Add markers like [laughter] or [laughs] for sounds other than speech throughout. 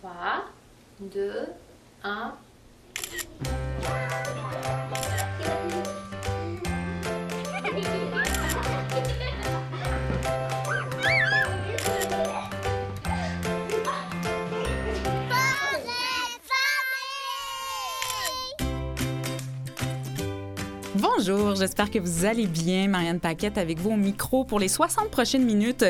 3, 2, 1. Bonjour, j'espère que vous allez bien. Marianne Paquette avec vous au micro pour les 60 prochaines minutes.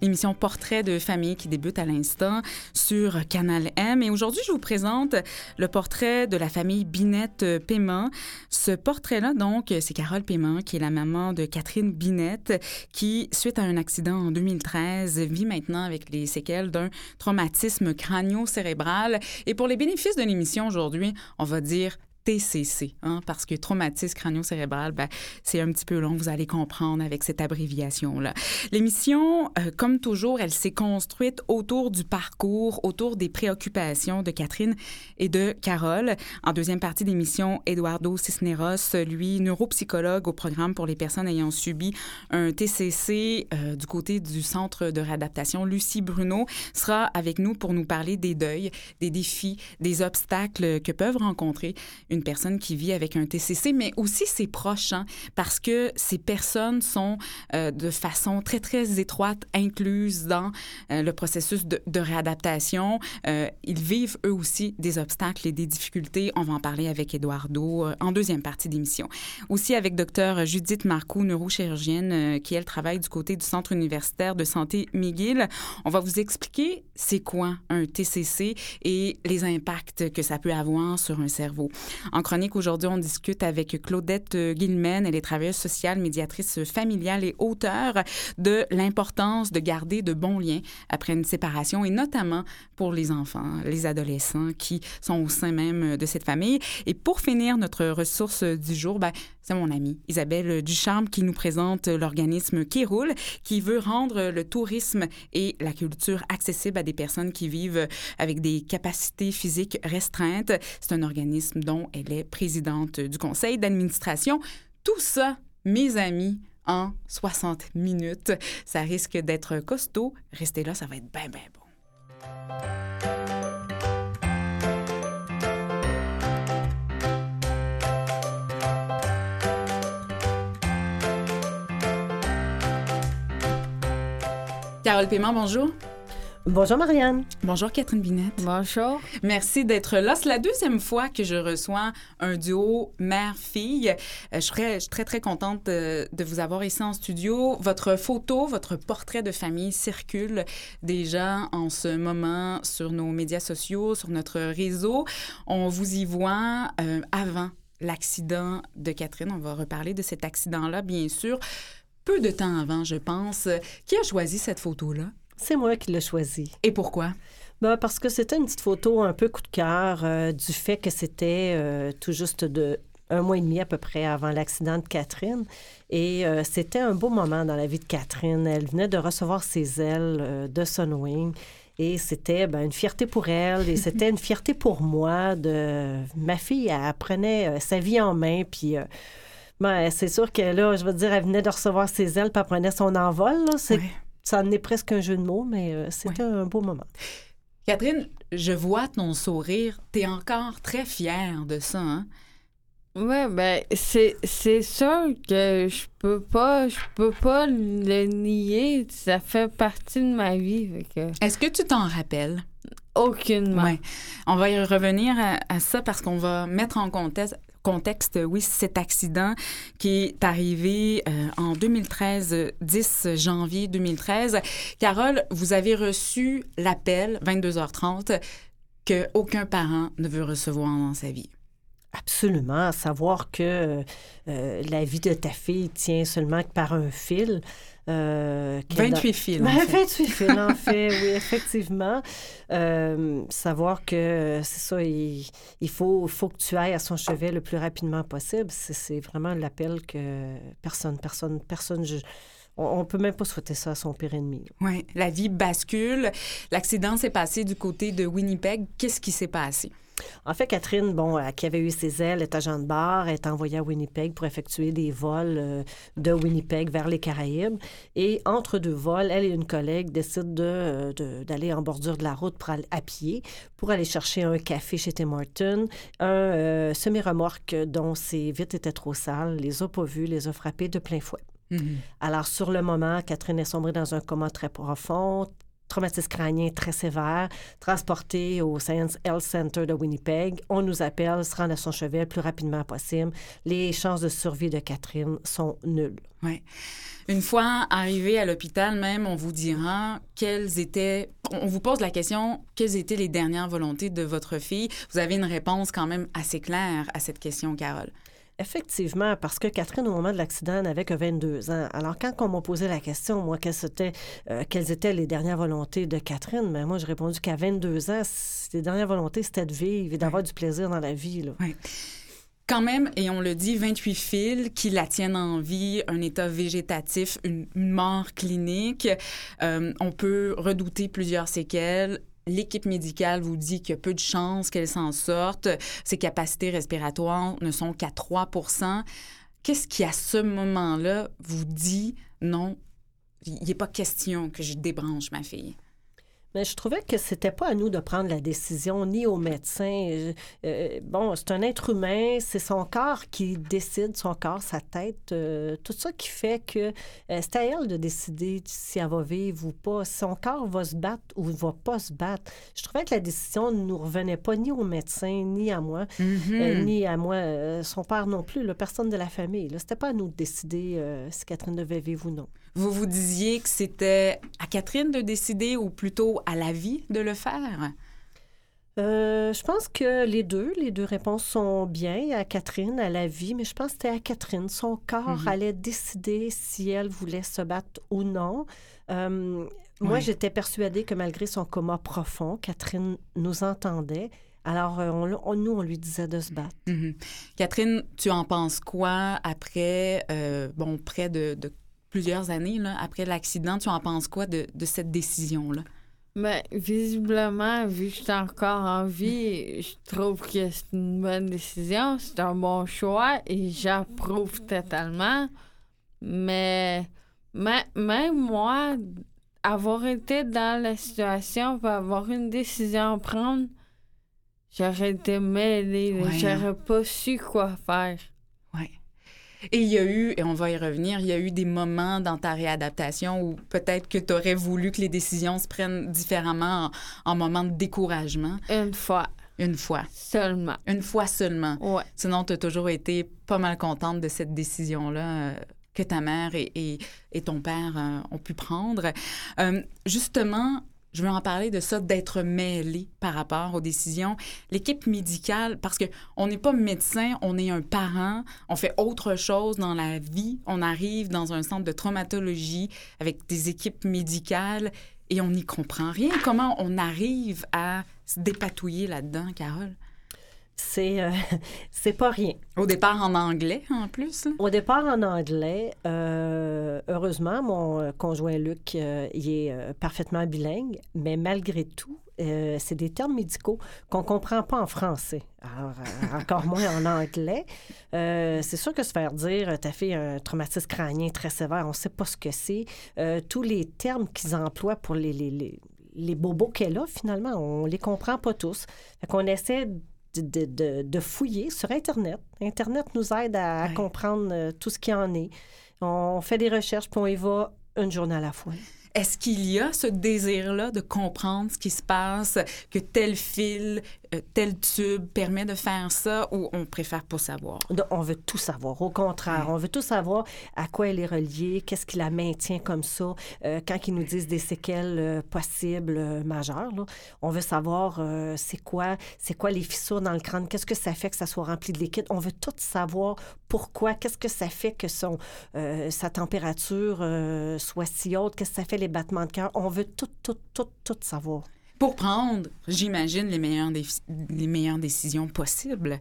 L'émission Portrait de famille qui débute à l'instant sur Canal M. Et aujourd'hui, je vous présente le portrait de la famille Binette Paiement. Ce portrait-là, donc, c'est Carole Paiement, qui est la maman de Catherine Binette, qui, suite à un accident en 2013, vit maintenant avec les séquelles d'un traumatisme crânio-cérébral. Et pour les bénéfices de l'émission aujourd'hui, on va dire TCC, hein, parce que traumatisme crânio-cérébral, ben, c'est un petit peu long, vous allez comprendre avec cette abréviation-là. L'émission, euh, comme toujours, elle s'est construite autour du parcours, autour des préoccupations de Catherine et de Carole. En deuxième partie d'émission, Eduardo Cisneros, lui, neuropsychologue au programme pour les personnes ayant subi un TCC euh, du côté du Centre de réadaptation, Lucie Bruno, sera avec nous pour nous parler des deuils, des défis, des obstacles que peuvent rencontrer une une personne qui vit avec un TCC, mais aussi ses proches, hein, parce que ces personnes sont euh, de façon très, très étroite incluses dans euh, le processus de, réadaptation. Euh, ils vivent eux aussi des obstacles et des difficultés. On va en parler avec Eduardo en deuxième partie d'émission. Aussi avec docteur Judith Marcoux, neurochirurgienne, qui, elle, travaille du côté du Centre universitaire de santé McGill. On va vous expliquer c'est quoi un TCC et les impacts que ça peut avoir sur un cerveau. En chronique aujourd'hui, on discute avec Claudette Guilmen. Elle est travailleuse sociale, médiatrice familiale et auteure de l'importance de garder de bons liens après une séparation et notamment pour les enfants, les adolescents qui sont au sein même de cette famille. Et pour finir, notre ressource du jour, ben, c'est mon amie Isabelle Ducharme qui nous présente l'organisme Qui qui veut rendre le tourisme et la culture accessibles à des personnes qui vivent avec des capacités physiques restreintes. C'est un organisme dont elle est présidente du conseil d'administration. Tout ça, mes amis, en 60 minutes. Ça risque d'être costaud. Restez là, ça va être bien, bien bon. Carole Paiement, bonjour. Bonjour Marianne. Bonjour Catherine Binette. Bonjour. Merci d'être là. C'est la deuxième fois que je reçois un duo mère-fille. Euh, je suis très, très, très contente de, de, vous avoir ici en studio. Votre photo, votre portrait de famille circule déjà en ce moment sur nos médias sociaux, sur notre réseau. On vous y voit euh, avant l'accident de Catherine. On va reparler de cet accident-là, bien sûr. Peu de temps avant, je pense. Qui a choisi cette photo-là? C'est moi qui l'ai choisi. Et pourquoi? Ben, parce que c'était une petite photo un peu coup de cœur euh, du fait que c'était euh, tout juste de un mois et demi à peu près avant l'accident de Catherine. Et euh, c'était un beau moment dans la vie de Catherine. Elle venait de recevoir ses ailes de Sunwing. Et c'était ben, une fierté pour elle et [laughs] c'était une fierté pour moi. De... Ma fille, elle prenait sa vie en main. Puis ben, c'est sûr que là, je veux dire, elle venait de recevoir ses ailes puis elle prenait son envol. C'est... Ouais. Ça en est presque un jeu de mots, mais euh, c'était ouais. un beau moment. Catherine, je vois ton sourire. Tu es encore très fière de ça, hein? Oui, ben c'est c'est sûr que je peux pas je peux pas le nier, ça fait partie de ma vie. Que... Est-ce que tu t'en rappelles? Aucunement. Ouais. On va y revenir à, à ça parce qu'on va mettre en contexte contexte, oui, cet accident qui est arrivé euh, en 2013, 10 janvier 2013. Carole, vous avez reçu l'appel, 22h30, que aucun parent ne veut recevoir dans sa vie. Absolument. Savoir que euh, la vie de ta fille tient seulement que par un fil. Euh, 28 fils. Ben, 28 fils, en [laughs] fait, oui, effectivement. Euh, savoir que c'est ça, il, il, faut, faut que tu ailles à son chevet le plus rapidement possible. C'est vraiment l'appel que personne, personne, personne. Je, on ne peut même pas souhaiter ça à son pire ennemi. Oui, la vie bascule. L'accident s'est passé du côté de Winnipeg. Qu'est-ce qui s'est passé? En fait, Catherine, bon, euh, qui avait eu ses ailes, est agent de bar, est envoyée à Winnipeg pour effectuer des vols euh, de Winnipeg vers les Caraïbes. Et entre deux vols, elle et une collègue décident de, de- d'aller en bordure de la route pour aller à pied pour aller chercher un café chez Tim Hortons. Un euh, semi-remorque dont ses vitres étaient trop sales, les a pas vus, les a frappés de plein fouet. Mhm. Alors, sur le moment, Catherine est sombrée dans un coma très profond, traumatisme crânien très sévère, transportée au Science Health Center de Winnipeg. On nous appelle, se rendre à son chevet le plus rapidement possible. Les chances de survie de Catherine sont nulles. Ouais. Une fois arrivé à l'hôpital même, on vous dira quelles étaient... On vous pose la question, quelles étaient les dernières volontés de votre fille? Vous avez une réponse quand même assez claire à cette question, Carole. Effectivement, parce que Catherine, au moment de l'accident, n'avait que 22 ans. Alors, quand on m'a posé la question, moi, quelles étaient, euh, quelles étaient les dernières volontés de Catherine, ben, moi, j'ai répondu qu'à 22 ans, les dernières volontés, c'était de vivre et d'avoir du plaisir dans la vie. Là. Quand même, et on le dit, 28 fils qui la tiennent en vie, un état végétatif, une, une mort clinique. Euh, on peut redouter plusieurs séquelles. L'équipe médicale vous dit qu'il y a peu de chances qu'elle s'en sorte. Ses capacités respiratoires ne sont qu'à 3 Qu'est-ce qui, à ce moment-là, vous dit non, il n'est pas question que je débranche ma fille? Mais je trouvais que c'était pas à nous de prendre la décision, ni aux médecins. Euh, euh, bon, c'est un être humain, c'est son corps qui décide, son corps, sa tête, euh, tout ça qui fait que euh, c'est à elle de décider si elle va vivre ou pas. Si son corps va se battre ou va pas se battre. Je trouvais que la décision ne nous revenait pas ni aux médecins, ni à moi, euh, ni à moi, son père non plus, personne de la famille. C'était pas à nous de décider si Catherine devait vivre ou non. Vous vous disiez que c'était à Catherine de décider ou plutôt à la vie de le faire? Euh, je pense que les deux, les deux réponses sont bien à Catherine, à la vie, mais je pense que c'était à Catherine. Son corps Mhm. allait décider si elle voulait se battre ou non. Euh, Moi, j'étais persuadée que malgré son coma profond, Catherine nous entendait. Alors, euh, on- on- nous, on lui disait de se battre. Mhm. Catherine, tu en penses quoi après, euh, bon, près de, de plusieurs années, là, après l'accident, tu en penses quoi de, de cette décision-là? Mais visiblement, vu que je suis encore en vie, je trouve que c'est une bonne décision, c'est un bon choix et j'approuve totalement. Mais ma- même moi, avoir été dans la situation pour avoir une décision à prendre, j'aurais été mêlée. Ouais. J'aurais pas su quoi faire. Et il y a eu, et on va y revenir, il y a eu des moments dans ta réadaptation où peut-être que tu aurais voulu que les décisions se prennent différemment en, en moment de découragement? Une fois Une fois. seulement. Une fois seulement. Ouais. Sinon, tu as toujours été pas mal contente de cette décision-là euh, que ta mère et, et- et ton père euh, ont pu prendre. Euh, justement, je veux en parler de ça, d'être mêlé par rapport aux décisions. L'équipe médicale, parce que on n'est pas médecin, on est un parent, on fait autre chose dans la vie. On arrive dans un centre de traumatologie avec des équipes médicales et on n'y comprend rien. Comment on arrive à se dépatouiller là-dedans, Carole? C'est euh, [laughs] c'est pas rien. Au départ en anglais, en plus. là? Au départ en anglais, euh, heureusement, mon euh, conjoint Luc, euh, il est parfaitement bilingue, mais malgré tout, c'est des termes médicaux qu'on comprend pas en français, Alors, encore moins en anglais. C'est sûr que se faire dire, euh, t'as fait un traumatisme crânien très sévère, on sait pas ce que c'est. Tous les termes qu'ils emploient pour les, les, les, les bobos qu'elle a, finalement, on les comprend pas tous. Fait qu'on essaie de, de- de- de fouiller sur Internet. Internet nous aide à, à Ouais. comprendre euh, tout ce qui en est. On fait des recherches, puis on y va une journée à la fois. Est-ce qu'il y a ce désir-là de comprendre ce qui se passe, que tel fil, euh, tel tube permet de faire ça, ou on préfère pas savoir? On veut tout savoir. Au contraire, on veut tout savoir à quoi elle est reliée, qu'est-ce qui la maintient comme ça. Euh, quand ils nous disent des séquelles euh, possibles euh, majeures, là, on veut savoir c'est quoi, c'est quoi les fissures dans le crâne, qu'est-ce que ça fait que ça soit rempli de liquide. On veut tout savoir pourquoi, qu'est-ce que ça fait que son, euh, sa température euh, soit si haute, qu'est-ce que ça fait les battements de cœur? On veut tout, tout, tout, tout savoir. Pour prendre, j'imagine, les meilleures, les meilleures décisions possibles.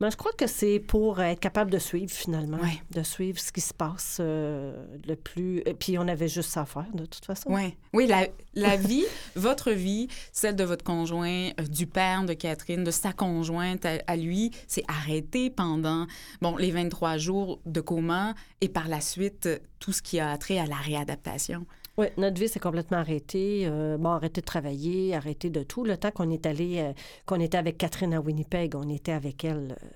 Mais je crois que c'est pour être capable de suivre, finalement. Ouais. De suivre ce qui se passe euh, le plus. Et puis, on avait juste ça à faire, de toute façon. Ouais. Oui, la, la vie, [laughs] votre vie, celle de votre conjoint, euh, du père de Catherine, de sa conjointe à, à lui, c'est arrêté pendant bon, les 23 jours de coma et par la suite, euh, tout ce qui a trait à la réadaptation. Oui, notre vie s'est complètement arrêtée. Euh, bon, arrêté de travailler, arrêté de tout. Le temps qu'on est allé, euh, qu'on était avec Catherine à Winnipeg, on était avec elle euh,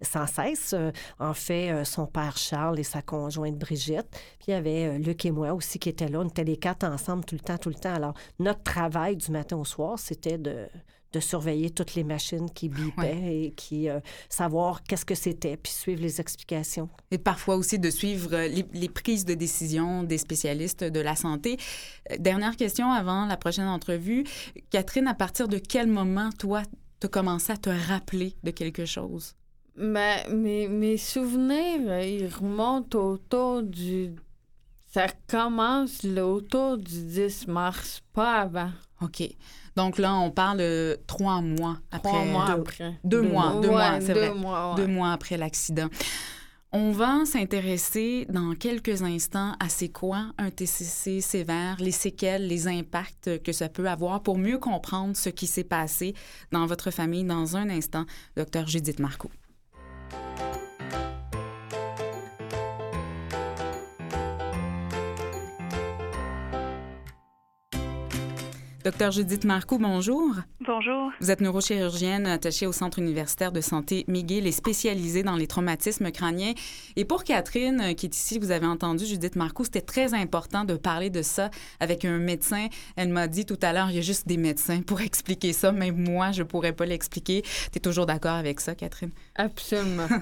sans cesse. En fait, son père Charles et sa conjointe Brigitte. Puis il y avait Luc et moi aussi qui étaient là. On était les quatre ensemble tout le temps, tout le temps. Alors, notre travail du matin au soir, c'était de, de surveiller toutes les machines qui bipaient et qui euh, savoir qu'est-ce que c'était, puis suivre les explications. Et parfois aussi de suivre euh, les, les prises de décision des spécialistes de la santé. Euh, Dernière question avant la prochaine entrevue. Catherine, à partir de quel moment, toi, tu as commencé à te rappeler de quelque chose? Mais mes, mes souvenirs, ils remontent autour du. Ça commence autour du 10 mars, pas avant. OK. Donc là, on parle de trois mois après. Trois mois deux- après. Deux mois, deux Ouais, mois, c'est deux vrai. mois, ouais. Deux mois après l'accident. On va s'intéresser dans quelques instants à c'est quoi un TCC sévère, les séquelles, les impacts que ça peut avoir pour mieux comprendre ce qui s'est passé dans votre famille dans un instant. Docteur Judith Marcoux. Docteur Judith Marcoux, bonjour. Bonjour. Vous êtes neurochirurgienne attachée au Centre universitaire de santé McGill et spécialisée dans les traumatismes crâniens. Et pour Catherine, euh, qui est ici, vous avez entendu Judith Marcoux, c'était très important de parler de ça avec un médecin. Elle m'a dit tout à l'heure, il y a juste des médecins pour [laughs] expliquer ça. Même moi, je pourrais pas l'expliquer. Tu es toujours d'accord avec ça, Catherine? Absolument. [laughs]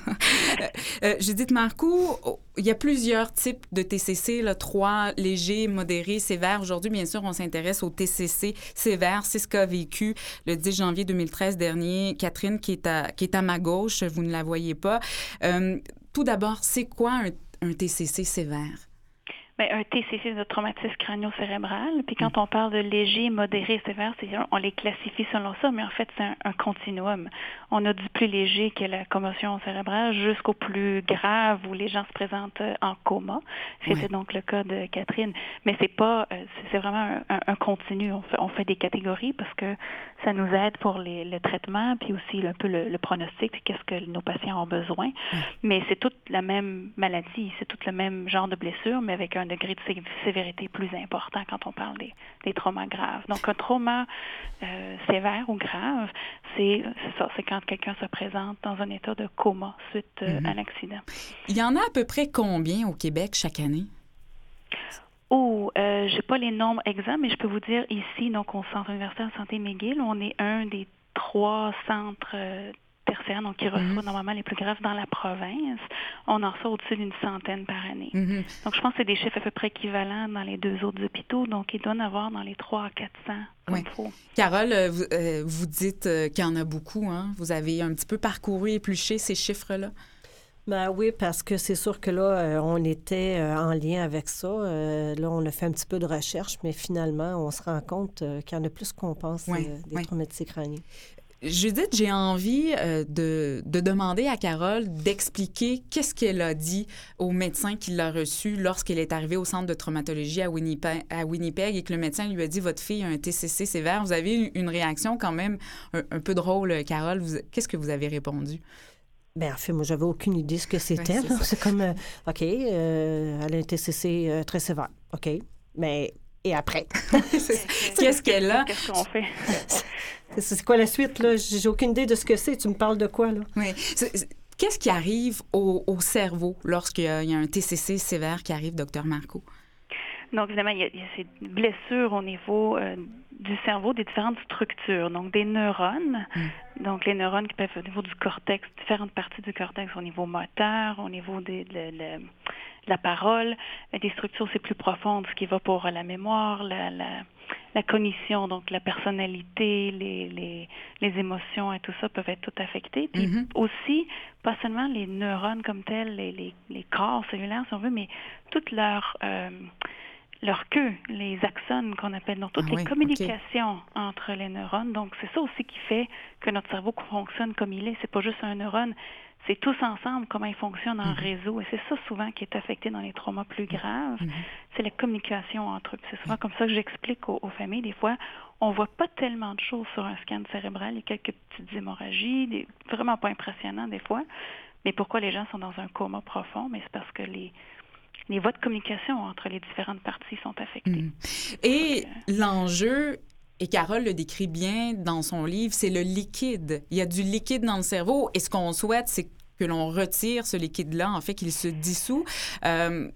Euh, Judith Marcoux, il y a plusieurs types de TCC, là, trois légers, modérés, sévères. Aujourd'hui, bien sûr, on s'intéresse au TCC sévère. C'est ce qu'a vécu le 10 janvier 2013 dernier Catherine, qui est à, qui est à ma gauche. Vous ne la voyez pas. Euh, tout d'abord, c'est quoi un, un TCC sévère? Ben, un TCC de traumatisme crânio-cérébral. Puis quand on parle de léger, modéré, sévère, on les classifie selon ça, mais en fait, c'est un, un continuum. On a du plus léger que la commotion cérébrale jusqu'au plus grave où les gens se présentent en coma. C'était donc le cas de Catherine. Mais c'est pas, euh, c'est- c'est vraiment un, un- un continu. On fait, on fait des catégories parce que ça nous aide pour les, le traitement, puis aussi un peu le, le pronostic, puis qu'est-ce que nos patients ont besoin. Mais c'est toute la même maladie, c'est tout le même genre de blessure, mais avec un degré de sé- sévérité plus important quand on parle des, des traumas graves. Donc, un trauma euh, sévère ou grave, c'est ça, c'est quand quelqu'un se présente dans un état de coma suite euh, Mhm. à l'accident. Il y en a à peu près combien au Québec chaque année? Oh, euh, j'ai pas les nombres exacts, mais je peux vous dire ici, donc au Centre universitaire de santé McGill, on est un des trois centres euh, tertiaires, donc qui reçoit Mhm. normalement les plus graves dans la province. On en reçoit au-dessus d'une centaine par année. Mhm. Donc, je pense que c'est des chiffres à peu près équivalents dans les deux autres hôpitaux. Donc, il doit en avoir dans les 3 à 400 comme Oui. faut. Carole, euh, vous, euh, vous dites euh, qu'il y en a beaucoup. Hein? Vous avez un petit peu parcouru, épluché ces chiffres-là? Ben oui, parce que c'est sûr que là, euh, on était euh, en lien avec ça. Euh, là, on a fait un petit peu de recherche, mais finalement, on se rend compte qu'il y en a plus qu'on pense Oui, des oui. traumatismes crâniens. Judith, j'ai envie euh, de, de demander à Carole d'expliquer qu'est-ce qu'elle a dit au médecin qui l'a reçu lorsqu'elle est arrivée au centre de traumatologie à Winnipeg, à Winnipeg et que le médecin lui a dit votre fille a un TCC sévère. Vous avez eu une réaction quand même un, un peu drôle, Carole. Qu'est-ce que vous avez répondu? Ben, en fait, moi, j'avais aucune idée ce que c'était. c'est comme, euh, OK, euh, elle a un TCC euh, très sévère. OK, mais et après? [laughs] [laughs] Qu'est-ce qu'elle a? Qu'est-ce qu'on fait? c'est quoi la suite, là? J'ai aucune idée de ce que c'est. Tu me parles de quoi, là? Oui. Qu'est-ce qui arrive au, au cerveau lorsqu'il y y a un TCC sévère qui arrive, docteur Marco? Donc, évidemment, il y a, il y a ces blessures au niveau euh, du cerveau, des différentes structures. Donc, des neurones. Donc, les neurones qui peuvent au niveau du cortex, différentes parties du cortex au niveau moteur, au niveau des- de, la parole, euh, des structures c'est plus profondes, ce qui va pour la mémoire, la, la, la cognition, donc la personnalité, les, les, les émotions et tout ça peuvent être tout affectés. Puis Mhm. aussi, pas seulement les neurones comme tels, les, les, les corps cellulaires, si on veut, mais toute leur, euh, leur queue, les axones qu'on appelle, donc toutes Ah les oui, communications entre les neurones. Donc, c'est ça aussi qui fait que notre cerveau fonctionne comme il est. C'est pas juste un neurone. c'est tous ensemble comment ils fonctionnent en réseau. Et c'est ça souvent qui est affecté dans les traumas plus graves. C'est la communication entre eux. C'est souvent comme ça que j'explique aux, familles. Des fois, on voit pas tellement de choses sur un scan cérébral. Il y a quelques petites hémorragies, des, vraiment pas impressionnant des fois. Mais pourquoi les gens sont dans un coma profond? Mais c'est parce que les, les voies de communication entre les différentes parties sont affectées. Mm. Et l'enjeu, et Carole le décrit bien dans son livre, c'est le liquide. Il y a du liquide dans le cerveau et ce qu'on souhaite, c'est que l'on retire ce liquide-là, en fait, qu'il se dissout. Euh,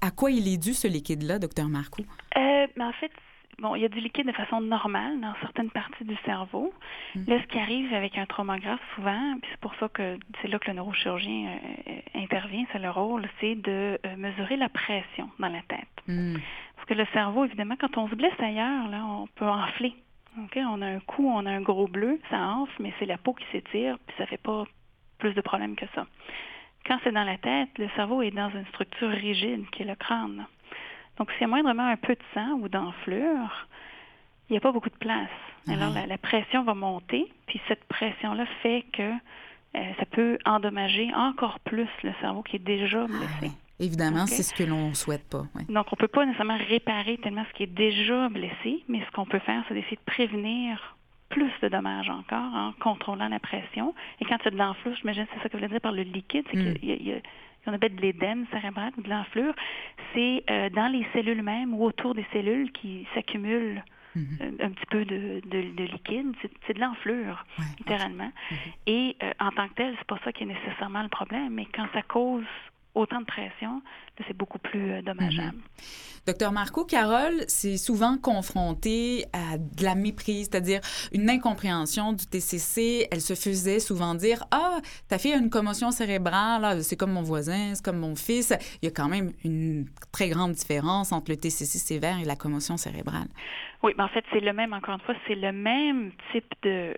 à, quoi il est dû, ce liquide-là, docteur Marcoux? Euh, ben, en fait, bon, il y a du liquide de façon normale dans certaines parties du cerveau. Mm. Là, ce qui arrive avec un trauma grave, souvent, puis c'est pour ça que c'est là que le neurochirurgien euh, intervient, c'est le rôle, c'est de euh, mesurer la pression dans la tête. Mm. Parce que le cerveau, évidemment, quand on se blesse ailleurs, là, on peut enfler. Ok, On a un coup, on a un gros bleu, ça enfle, mais c'est la peau qui s'étire, puis ça fait pas plus de problèmes que ça. Quand c'est dans la tête, le cerveau est dans une structure rigide qui est le crâne. Donc, s'il y a moindrement un peu de sang ou d'enflure, il n'y a pas beaucoup de place. Alors, la, pression va monter, puis cette pression-là fait que euh, ça peut endommager encore plus le cerveau qui est déjà ah blessé. Évidemment, c'est ce que l'on ne souhaite pas. Donc, on ne peut pas nécessairement réparer tellement ce qui est déjà blessé, mais ce qu'on peut faire, c'est d'essayer de prévenir plus de dommages encore en contrôlant la pression. Et quand il y a de l'enflure, j'imagine c'est ça que vous voulez dire par le liquide, c'est mm. qu'il y a qu'on appelle de l'édème cérébral ou de l'enflure, c'est euh, dans les cellules mêmes ou autour des cellules qui s'accumulent mhm. euh, un, petit peu de, de, liquide. C'est de l'enflure, littéralement. Mhm. Et euh, en tant que tel, c'est pas ça qui est nécessairement le problème, mais quand ça cause autant de pression, c'est beaucoup plus euh, dommageable. Mhm. Docteur Marco, Carole, c'est souvent confronté à de la méprise, c'est-à-dire une incompréhension du TCC. Elle se faisait souvent dire Ah, ta fille a une commotion cérébrale, c'est comme mon voisin, c'est comme mon fils. Il y a quand même une très grande différence entre le TCC sévère et la commotion cérébrale. Oui, mais en fait, c'est le même, encore une fois, c'est le même type de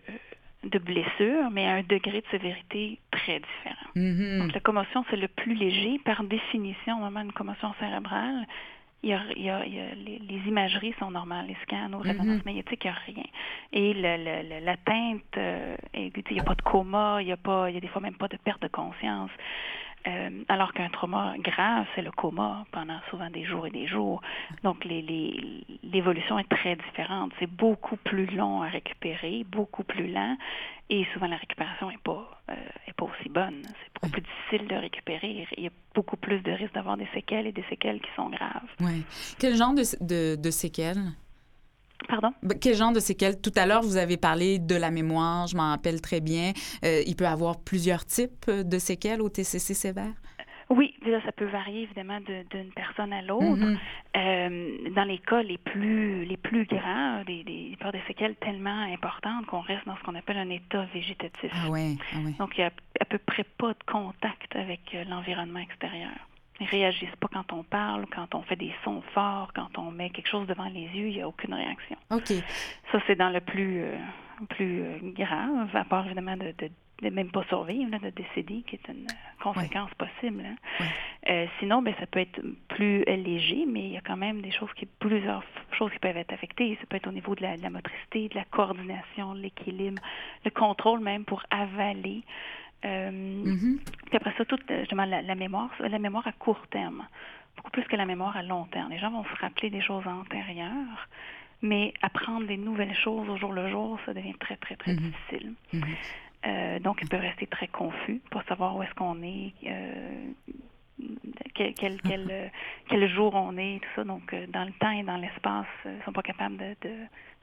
de blessure, mais à un degré de sévérité très différent. Mm-hmm. Donc, la commotion, c'est le plus léger. Par définition, au moment d'une commotion cérébrale, il y a, il y a, les, imageries sont normales, les scans résonance mm-hmm. magnétique, il n'y a rien. Et l'atteinte, euh, il n'y a pas de coma, il n'y a, pas, il y a des fois même pas de perte de conscience. Euh, alors qu'un trauma grave, c'est le coma pendant souvent des jours et des jours. Donc, l'évolution est très différente. C'est beaucoup plus long à récupérer, beaucoup plus lent, et souvent la récupération n'est pas, euh, pas aussi bonne. C'est beaucoup plus difficile de récupérer. Il y a beaucoup plus de risques d'avoir des séquelles et des séquelles qui sont graves. Oui. Quel genre de séquelles? Pardon? Ben, quel genre de séquelles? Tout à l'heure, vous avez parlé de la mémoire, je m'en rappelle très bien. Euh, il peut avoir plusieurs types de séquelles au TCC sévère? Oui, déjà, ça peut varier évidemment d'une personne à l'autre. Mm-hmm. Euh, dans les cas les plus les plus grands, des, des, des séquelles tellement importantes qu'on reste dans ce qu'on appelle un état végétatif. Ah ouais, ah Donc, il n'y a à peu près pas de contact avec euh, l'environnement extérieur. Ils réagissent pas quand on parle, quand on fait des sons forts, quand on met quelque chose devant les yeux, il n'y a aucune réaction. OK. Ça, c'est dans le plus, euh, plus euh, grave, à part évidemment de, de, même pas survivre, de décéder, qui est une conséquence possible. Hein. Euh, sinon, ben, ça peut être plus léger, mais il y a quand même des choses qui, plusieurs choses qui peuvent être affectées. Ça peut être au niveau de la, de la motricité, de la coordination, l'équilibre, le contrôle même pour avaler. Euh, mm-hmm. Puis après ça, toute justement la, la, mémoire, la mémoire à court terme, beaucoup plus que la mémoire à long terme. Les gens vont se rappeler des choses antérieures, mais apprendre des nouvelles choses au jour le jour, ça devient très, très, très mm-hmm. difficile. Mm-hmm. Euh, donc, ils peuvent rester très confus pour savoir où est-ce qu'on est, euh, quel, quel, quel, quel, jour on est, tout ça. Donc, euh, dans le temps et dans l'espace, ils ne sont pas capables de, de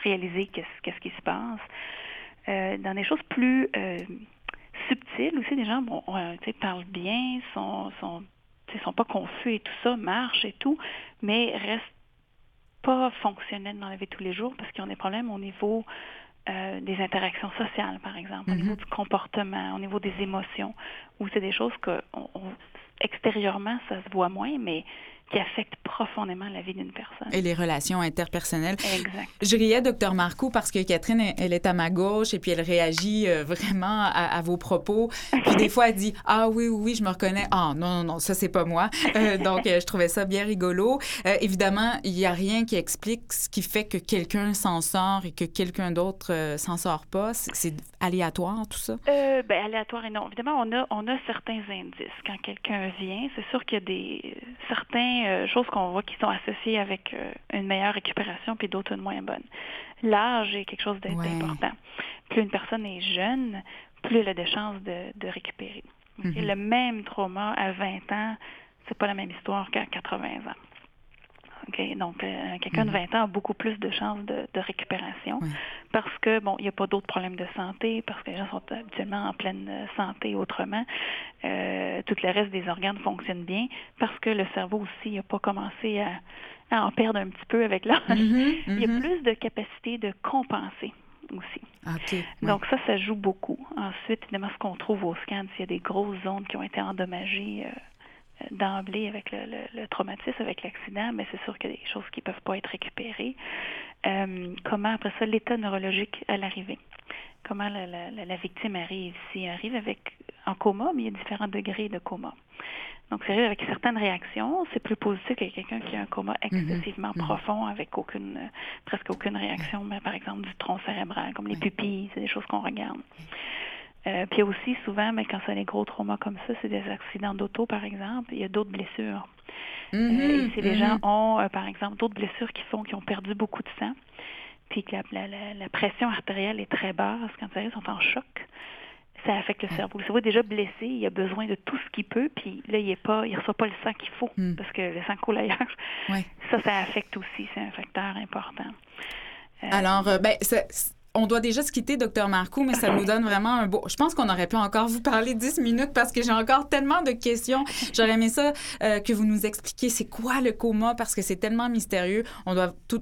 réaliser qu'est-ce, qu'est-ce qui se passe. Euh, dans des choses plus subtil aussi. Les gens bon, parlent bien, sont, sont, sont pas confus et tout ça, marchent et tout, mais restent pas fonctionnels dans la vie de tous les jours parce qu'ils ont des problèmes au niveau euh, des interactions sociales, par exemple, au niveau mm-hmm. du comportement, au niveau des émotions, où c'est des choses que extérieurement, ça se voit moins, mais qui affectent profondément la vie d'une personne. Et les relations interpersonnelles. Exact. Je riais, docteur Marcoux, parce que Catherine, elle, elle est à ma gauche et puis elle réagit euh, vraiment à, à vos propos. Puis des fois, elle dit Ah oui, oui, oui, je me reconnais. Ah non, non, non, ça, c'est pas moi. Euh, donc, euh, je trouvais ça bien rigolo. Euh, évidemment, il n'y a rien qui explique ce qui fait que quelqu'un s'en sort et que quelqu'un d'autre s'en sort pas. C'est aléatoire, tout ça? Euh, ben, aléatoire et non. Évidemment, on a, on a certains indices. Quand quelqu'un vient, c'est sûr qu'il y a des certaines euh, choses qu'on voit qui sont associées avec euh, une meilleure récupération puis d'autres une moins bonne. L'âge est quelque chose Ouais. d'important. Plus une personne est jeune, plus elle a de chances de, de récupérer. Mhm. Le même trauma à 20 ans, c'est pas la même histoire qu'à 80 ans. Donc, euh, quelqu'un de 20 ans a beaucoup plus de chances de, de récupération parce que, bon, il n'y a pas d'autres problèmes de santé, parce que les gens sont habituellement en pleine euh, santé autrement. Euh, tout le reste des organes fonctionnent bien parce que le cerveau aussi n'a pas commencé à, à en perdre un petit peu avec l'âge. Mhm, [laughs] Il y a mhm. plus de capacité de compenser aussi. Ouais. Donc ça, ça joue beaucoup. Ensuite, évidemment, ce qu'on trouve au scan, s'il y a des grosses zones qui ont été endommagées euh, d'emblée avec le, le- le traumatisme, avec l'accident, mais c'est sûr qu'il y a des choses qui ne peuvent pas être récupérées. Euh, comment, après ça, l'état neurologique à l'arrivée? Comment la, la- la- la victime arrive? S'il arrive avec en coma, mais il y a différents degrés de coma. Donc, c'est avec certaines réactions, c'est plus positif que quelqu'un qui a un coma excessivement mhm. profond avec aucune, euh, presque aucune réaction, mais par exemple du tronc cérébral, comme les pupilles, c'est des choses qu'on regarde. Euh, puis aussi souvent, mais quand c'est des gros traumas comme ça, c'est des accidents d'auto, par exemple, il y a d'autres blessures. Euh, Mhm, et si les gens ont, euh, par exemple, d'autres blessures qui font qu'ils ont perdu beaucoup de sang, puis que la, la- la- la pression artérielle est très basse quand ils sont en choc, ça affecte le cerveau. Le cerveau est déjà blessé, il a besoin de tout ce qu'il peut, puis là, il ne reçoit pas le sang qu'il faut, Mm. parce que le sang coule ailleurs. Ça, ça affecte aussi, c'est un facteur important. Euh, Alors, euh, ben, ça- on doit déjà se quitter, docteur Marcoux, mais ça nous donne vraiment un beau. Je pense qu'on aurait pu encore vous parler 10 minutes parce que j'ai encore tellement de questions. J'aurais aimé ça euh, que vous nous expliquiez c'est quoi le coma parce que c'est tellement mystérieux. On doit tout-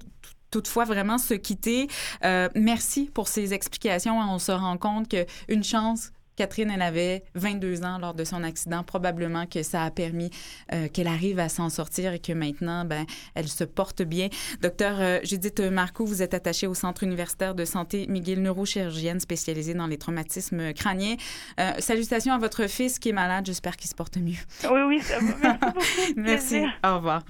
toutefois vraiment se quitter. Euh, merci pour ces explications. On se rend compte qu'une chance. Catherine, elle avait 22 ans lors de son accident. Probablement que ça a permis euh, qu'elle arrive à s'en sortir et que maintenant, ben, elle se porte bien. Docteur euh, Judith Marcoux, vous êtes attachée au Centre universitaire de santé McGill, neurochirurgienne spécialisée dans les traumatismes crâniens. Euh, salutations à votre fils qui est malade. J'espère qu'il se porte mieux. Oui, oui, ça va. Merci. [laughs] Au revoir.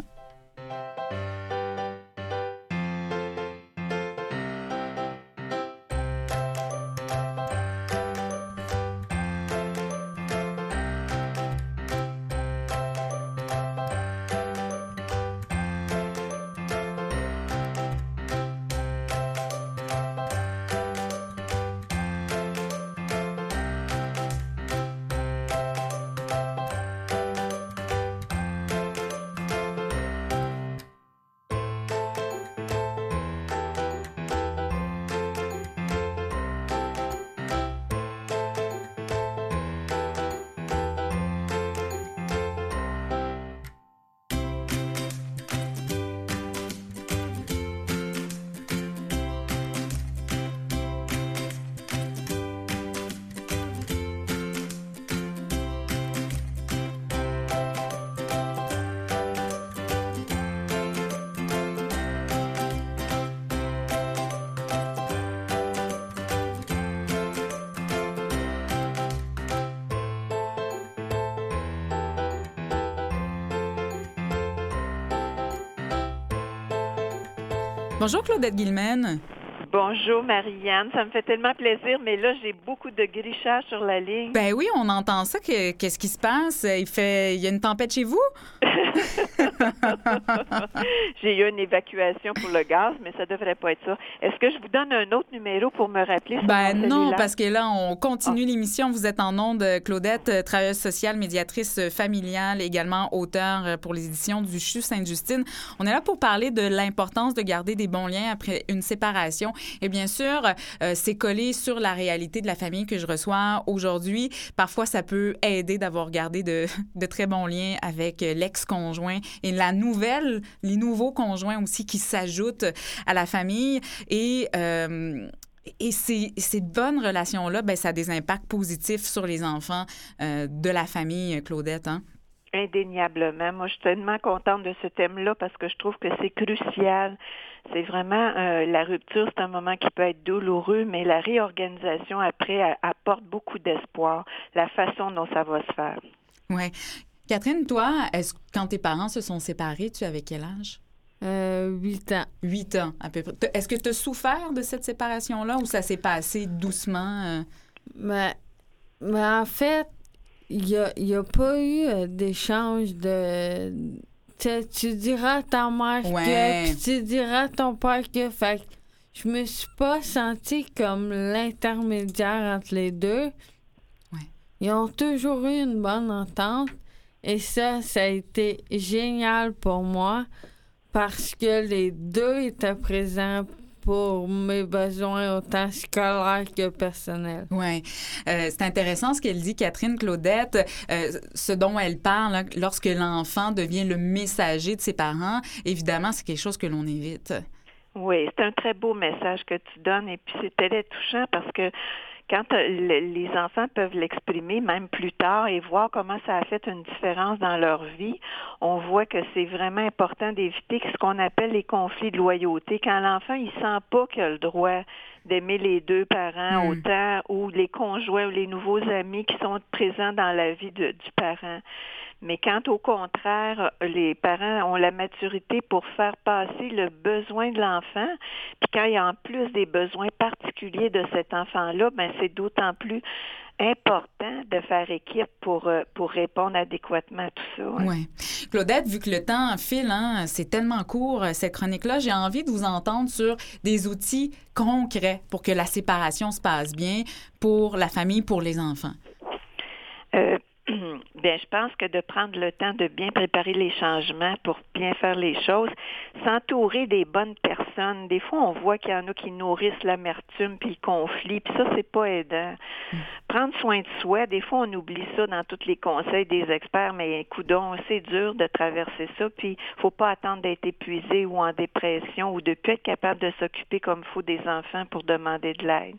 Bonjour Claudette Guilmen. Bonjour Marianne, ça me fait tellement plaisir, mais là j'ai beaucoup de grichage sur la ligne. Ben oui, on entend ça. Que- Qu'est-ce qui se passe? Il fait, il y a une tempête chez vous? [laughs] [laughs] j'ai eu une évacuation pour le gaz, mais ça devrait pas être ça. Est-ce que je vous donne un autre numéro pour me rappeler Ben non, parce que là, on continue l'émission. Vous êtes en onde, Claudette, euh, travailleuse sociale, médiatrice euh, familiale, également auteur euh, pour les éditions du CHU Sainte-Justine. On est là pour parler de l'importance de garder des bons liens après une séparation. Et bien sûr, euh, c'est collé sur la réalité de la famille que je reçois aujourd'hui. Parfois, ça peut aider d'avoir gardé de, [laughs] de très bons liens avec l'ex-conjoint et la nouvelle, les nouveaux conjoints aussi qui s'ajoutent à la famille. Et... euh, et ces, ces bonnes relations-là, ben, ça a des impacts positifs sur les enfants euh, de la famille, Claudette. Hein? Indéniablement. Moi, je suis tellement contente de ce thème-là parce que je trouve que c'est crucial. C'est vraiment euh, la rupture, c'est un moment qui peut être douloureux, mais la réorganisation après apporte beaucoup d'espoir, la façon dont ça va se faire. Oui. Catherine, toi, est-ce quand tes parents se sont séparés, tu avais quel âge? Euh, huit ans. Huit ans, à peu près. Est-ce que tu as souffert de cette séparation-là ou ça s'est passé doucement? Euh? Mais, mais en fait, il n'y a, y a, pas eu euh, d'échange de. Tu diras à ta mère que, tu diras à ton père que. Fait je me suis pas sentie comme l'intermédiaire entre les deux. Ouais. Ils ont toujours eu une bonne entente. Et ça, ça a été génial pour moi parce que les deux étaient présents pour mes besoins autant scolaires que personnels. Oui. Euh, c'est intéressant ce qu'elle dit, Catherine Claudette, euh, ce dont elle parle lorsque l'enfant devient le messager de ses parents. Évidemment, c'est quelque chose que l'on évite. Oui, c'est un très beau message que tu donnes et puis c'est très touchant parce que quand euh, les enfants peuvent l'exprimer même plus tard et voir comment ça a fait une différence dans leur vie, on voit que c'est vraiment important d'éviter ce qu'on appelle les conflits de loyauté. Quand l'enfant il sent pas qu'il a le droit d'aimer les deux parents hmm. autant ou les conjoints ou les nouveaux amis qui sont présents dans la vie du parent. Mais quand au contraire, les parents ont la maturité pour faire passer le besoin de l'enfant, puis quand il y a en plus des besoins particuliers de cet enfant-là, ben c'est d'autant plus important de faire équipe pour, euh, pour répondre adéquatement à tout ça. Oui. Claudette, vu que le temps file, hein, c'est tellement court, euh, cette chronique-là, j'ai envie de vous entendre sur des outils concrets pour que la séparation se passe bien pour la famille, pour les enfants. Euh, [clears throat] Bien, je pense que de prendre le temps de bien préparer les changements pour bien faire les choses, s'entourer des bonnes personnes. Des fois, on voit qu'il y en a qui nourrissent l'amertume puis le conflit, puis ça, c'est pas aidant. Prendre soin de soi, des fois, on oublie ça dans tous les conseils des experts, mais coudon, c'est dur de traverser ça, puis faut pas attendre d'être épuisé ou en dépression ou de plus être capable de s'occuper comme il faut des enfants pour demander de l'aide.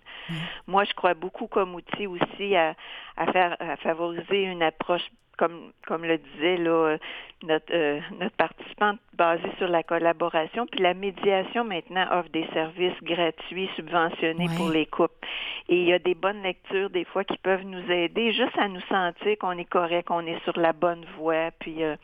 Moi, je crois beaucoup comme outil aussi à, à faire à favoriser une approche comme, comme le disait là, notre, euh, notre participante, basée sur la collaboration. Puis la médiation maintenant offre des services gratuits, subventionnés pour les couples. Et il y a des bonnes lectures des fois qui peuvent nous aider juste à nous sentir qu'on est correct, qu'on est sur la bonne voie. Puis euh,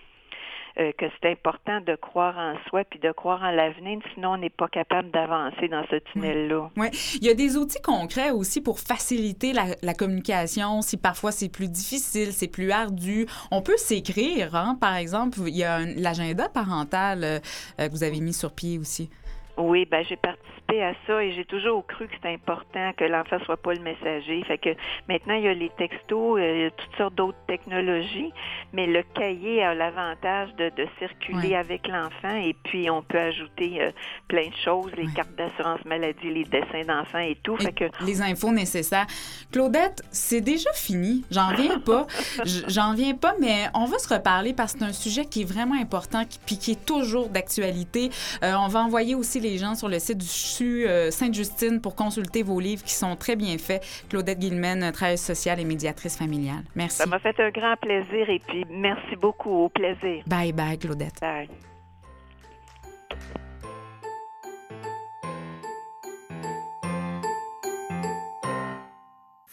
euh, que c'est important de croire en soi puis de croire en l'avenir, sinon on n'est pas capable d'avancer dans ce tunnel-là. Oui. Il y a des outils concrets aussi pour faciliter la, communication. Si parfois c'est plus difficile, c'est plus ardu, on peut s'écrire. Hein? Par exemple, il y a l'agenda parental euh, que vous avez mis sur pied aussi. Oui, ben j'ai participé à ça et j'ai toujours cru que c'était important que l'enfant soit pas le messager. Fait que maintenant il y a les textos, euh, il y a toutes sortes d'autres technologies, mais le cahier a l'avantage de, de, circuler avec l'enfant et puis on peut ajouter euh, plein de choses, les cartes d'assurance maladie, les dessins d'enfants et tout. fait que les infos nécessaires. Claudette, c'est déjà fini. J'en viens [laughs] pas. J'en viens pas, mais on va se reparler parce que c'est un sujet qui est vraiment important puis qui est toujours d'actualité. Euh, on va envoyer aussi les gens sur le site du Euh, Sainte-Justine pour consulter vos livres qui sont très bien faits. Claudette Guilmen, travailleuse sociale et médiatrice familiale. Merci. Ça m'a fait un grand plaisir et puis merci beaucoup. Au plaisir. Bye bye, Claudette. Bye.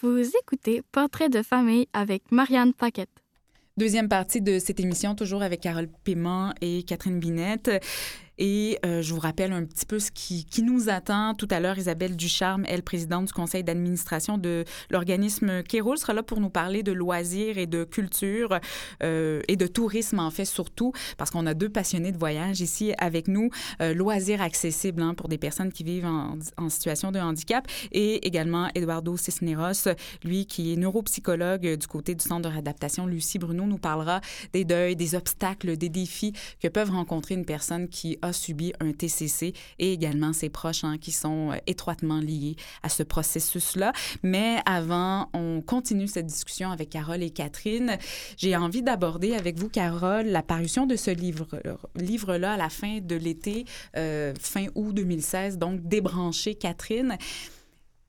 Vous écoutez Portrait de famille avec Marianne Paquette. Deuxième partie de cette émission, toujours avec Carole Paiement et Catherine Binette. Et euh, je vous rappelle un petit peu ce qui, nous attend. Tout à l'heure, Isabelle Ducharme, elle, présidente du conseil d'administration de l'organisme Kéroul, sera là pour nous parler de loisirs et de culture euh, et de tourisme, en fait, surtout, parce qu'on a deux passionnés de voyage ici avec nous. Euh, loisirs accessibles hein, pour des personnes qui vivent en, en, situation de handicap et également Eduardo Cisneros, lui qui est neuropsychologue du côté du centre de réadaptation. Lucie Bruno nous parlera des deuils, des obstacles, des défis que peuvent rencontrer une personne qui a subi un TCC et également ses proches hein, qui sont euh, étroitement liés à ce processus-là. Mais avant, on continue cette discussion avec Carole et Catherine. J'ai envie d'aborder avec vous, Carole, la parution de ce livre, livre-là à la fin de l'été, euh, fin août 2016, donc Débrancher Catherine.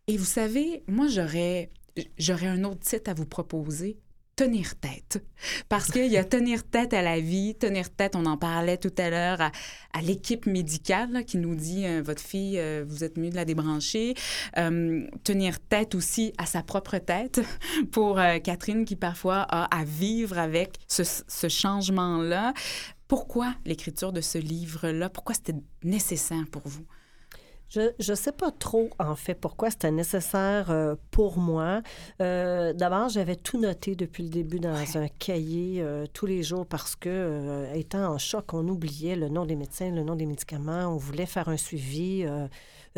Et vous savez, moi, j'aurais un autre titre à vous proposer. Tenir tête. Parce qu'il y a tenir tête à la vie, tenir tête, on en parlait tout à l'heure, à, l'équipe médicale qui nous dit euh, votre fille, euh, vous êtes mieux de la débrancher. Euh, tenir tête aussi à sa propre tête [laughs] pour Catherine qui parfois a à vivre avec ce, ce changement-là. Pourquoi l'écriture de ce livre-là? Pourquoi c'était nécessaire pour vous? Je ne sais pas trop, en fait, pourquoi c'était nécessaire euh, pour moi. Euh, D'abord, j'avais tout noté depuis le début dans Ouais. un cahier euh, tous les jours parce que, étant en choc, on oubliait le nom des médecins, le nom des médicaments. On voulait faire un suivi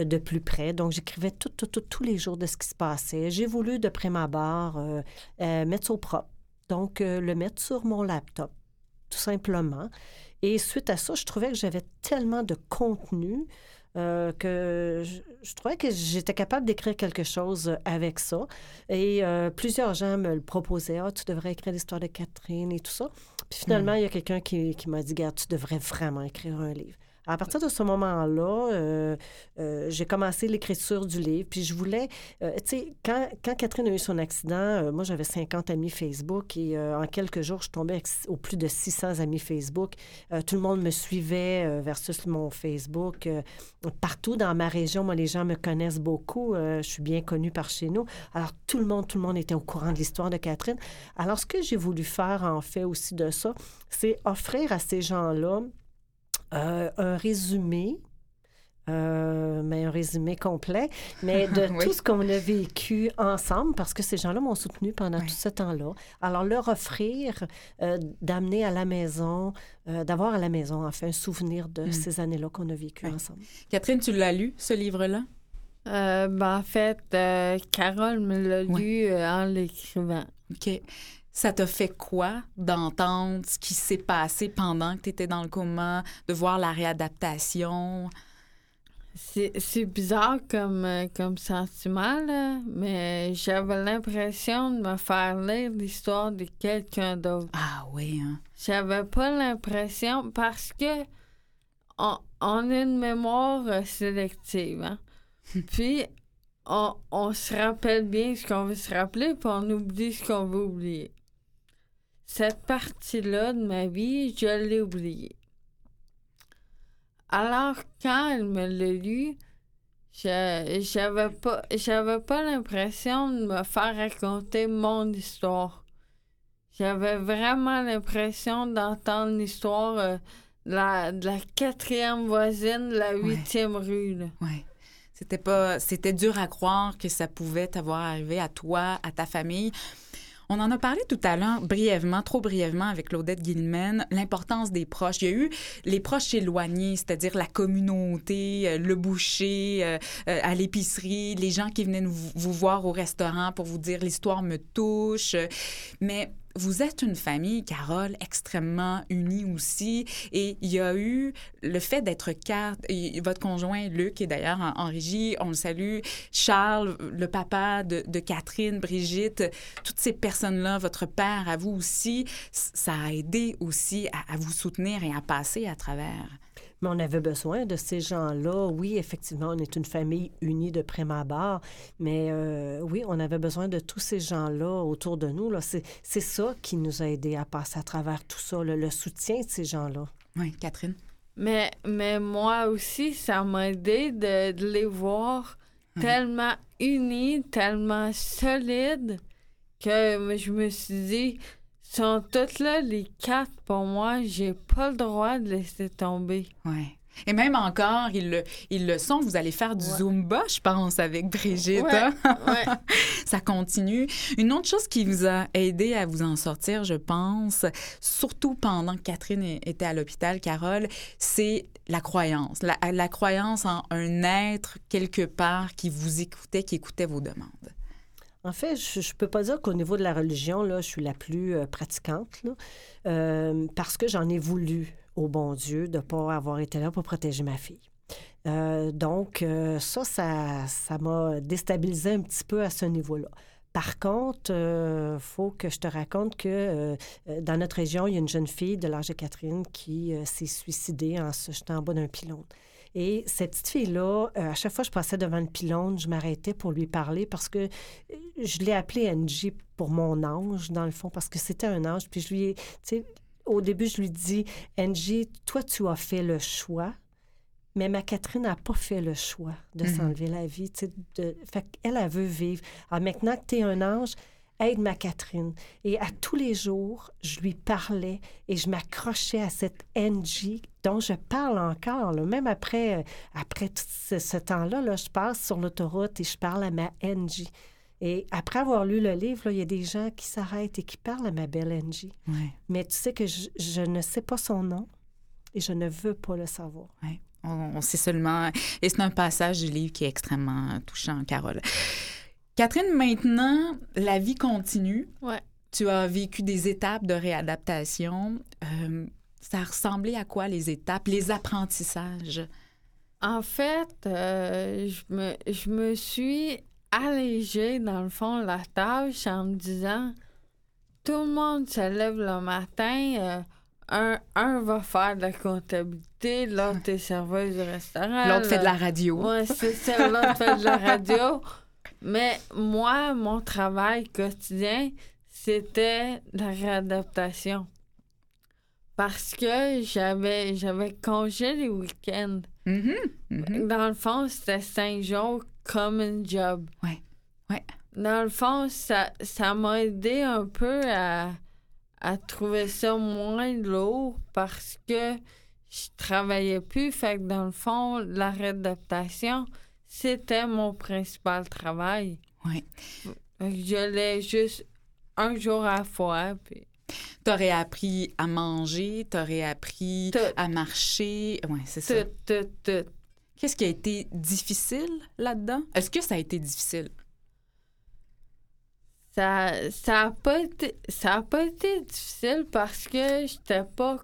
de plus près. Donc, j'écrivais tout, tout, tout, tous les jours de ce qui se passait. J'ai voulu, de abord, euh, euh, mettre ça au propre. Donc, le mettre sur mon laptop, tout simplement. Et suite à ça, je trouvais que j'avais tellement de contenu euh, que je, je trouvais que j'étais capable d'écrire quelque chose avec ça. Et euh, plusieurs gens me le proposaient. Ah, tu devrais écrire l'histoire de Catherine et tout ça. Puis finalement, il y a quelqu'un qui, qui m'a dit, Garde, tu devrais vraiment écrire un livre. À partir de ce moment-là, euh, euh, j'ai commencé l'écriture du livre. Puis je voulais, euh, tu sais, quand, quand Catherine a eu son accident, moi j'avais 50 amis Facebook et en quelques jours, je tombais au plus de 600 amis Facebook. Tout le monde me suivait versus mon Facebook. Partout dans ma région, moi, les gens me connaissent beaucoup. Je suis bien connue par chez nous. Alors, tout le monde, tout le monde était au courant de l'histoire de Catherine. Alors, ce que j'ai voulu faire, en fait, aussi de ça, c'est offrir à ces gens-là euh, un résumé. euh, mais un résumé complet, mais de [laughs] Oui. tout ce qu'on a vécu ensemble, parce que ces gens-là m'ont soutenu pendant Oui. tout ce temps-là. Alors, leur offrir euh, d'amener à la maison, euh, d'avoir à la maison, en fait, un souvenir de Mm. ces années-là qu'on a vécues Oui. ensemble. Catherine, tu l'as lu, ce livre-là? Euh, ben, en fait, euh, Carole me l'a lu euh, en l'écrivant. OK. Ça t'a fait quoi d'entendre ce qui s'est passé pendant que tu étais dans le coma, de voir la réadaptation? C'est bizarre comme, euh, comme sentiment, là, mais j'avais l'impression de me faire lire l'histoire de quelqu'un d'autre. Ah oui, hein? J'avais pas l'impression parce que on, on a une mémoire euh, sélective. Hein? puis on, on se rappelle bien ce qu'on veut se rappeler, puis on oublie ce qu'on veut oublier. Cette partie-là de ma vie, je l'ai oubliée. Alors, quand elle me l'a lu, je- j'avais pas, j'avais pas l'impression de me faire raconter mon histoire. J'avais vraiment l'impression d'entendre l'histoire euh, de, la, de la quatrième voisine de la Ouais. huitième rue. là. C'était pas, c'était dur à croire que ça pouvait t'avoir arrivé à toi, à ta famille. On en a parlé tout à l'heure brièvement, trop brièvement avec Claudette Guillemène, l'importance des proches. Il y a eu les proches éloignés, c'est-à-dire la communauté, euh, le boucher euh, euh, à l'épicerie, les gens qui venaient vous voir au restaurant pour vous dire l'histoire me touche. Mais vous êtes une famille, Carole, extrêmement unie aussi. Et il y a eu le fait d'être et Votre conjoint, Luc, est d'ailleurs en, en régie, on le salue. Charles, le papa de, Catherine, Brigitte, toutes ces personnes-là, votre père, à vous aussi, ça a aidé aussi à vous soutenir et à passer à travers. Mais on avait besoin de ces gens-là. Oui, effectivement, on est une famille unie de prime abord, mais euh, oui, on avait besoin de tous ces gens-là autour de nous. là. C'est c'est ça qui nous a aidés à passer à travers tout ça, le, le soutien de ces gens-là. Oui, Catherine. Mais, mais moi aussi, ça m'a aidé de, de les voir Ouais. tellement unis, tellement solides, que je me suis dit, sont toutes là, les quatre pour moi, j'ai pas le droit de laisser tomber. Oui. Et même encore, ils le, ils le sont. Vous allez faire du Ouais. Zumba, je pense, avec Brigitte. Ouais, hein? ouais. [laughs] ça continue. Une autre chose qui vous a aidé à vous en sortir, je pense, surtout pendant que Catherine était à l'hôpital, Carole, c'est la croyance. La, la croyance en un être quelque part qui vous écoutait, qui écoutait vos demandes. En fait, je ne peux pas dire qu'au niveau de la religion, là, je suis la plus euh, pratiquante, euh, parce que j'en ai voulu au bon Dieu de ne pas avoir été là pour protéger ma fille. Euh, donc, ça, ça ça m'a déstabilisé un petit peu à ce niveau-là. Par contre, il faut que je te raconte que dans notre région, il y a une jeune fille de l'âge de Catherine qui s'est suicidée en se jetant en bas d'un pylône. Et cette petite fille-là, euh, à chaque fois que je passais devant le pylône, je m'arrêtais pour lui parler parce que euh, je l'ai appelée Angie pour mon ange, dans le fond, parce que c'était un ange. Puis je lui ai, tu sais, au début, je lui dis, Angie, toi, tu as fait le choix mais ma Catherine n'a pas fait le choix de Mhm. s'enlever la vie. tu sais, De... Fait qu'elle, elle veut vivre. Alors maintenant que tu es un ange, aide ma Catherine. Et à tous les jours, je lui parlais et je m'accrochais à cette Angie dont je parle encore. là. Même après, euh, après tout ce, ce temps-là, là, je passe sur l'autoroute et je parle à ma Angie. Et après avoir lu le livre, il y a des gens qui s'arrêtent et qui parlent à ma belle Angie. Ouais, Mais tu sais que je, je ne sais pas son nom et je ne veux pas le savoir. ouais. On, on sait seulement. Et c'est un passage du livre qui est extrêmement touchant, Carole. Catherine, maintenant, la vie continue. Ouais. Tu as vécu des étapes de réadaptation. Euh, ça a ressemblé à quoi les étapes, les apprentissages? En fait, euh, je, me, je me suis allégée, dans le fond, la tâche en me disant tout le monde se lève le matin, euh, un, un va faire de la comptabilité, l'autre est serveuse du restaurant. L'autre fait de la radio. Ouais, c'est ça, l'autre fait de la radio. [laughs] Mais moi, mon travail quotidien, c'était la réadaptation. Parce que j'avais j'avais congé les week-ends. Mhm, mhm. Dans le fond, c'était cinq jours comme un job. Ouais, ouais. Dans le fond, ça ça m'a aidé un peu à, à trouver ça moins lourd parce que je travaillais plus. Fait que dans le fond, la réadaptation, c'était mon principal travail. Que je l'ai juste un jour à la fois. Puis T'aurais appris à manger, t'aurais appris Tout. à marcher. Ouais, c'est ça. tout, tout, tout. Qu'est-ce qui a été difficile là-dedans? Est-ce que ça a été difficile? Ça ça a pas été ça a pas été difficile parce que j'étais pas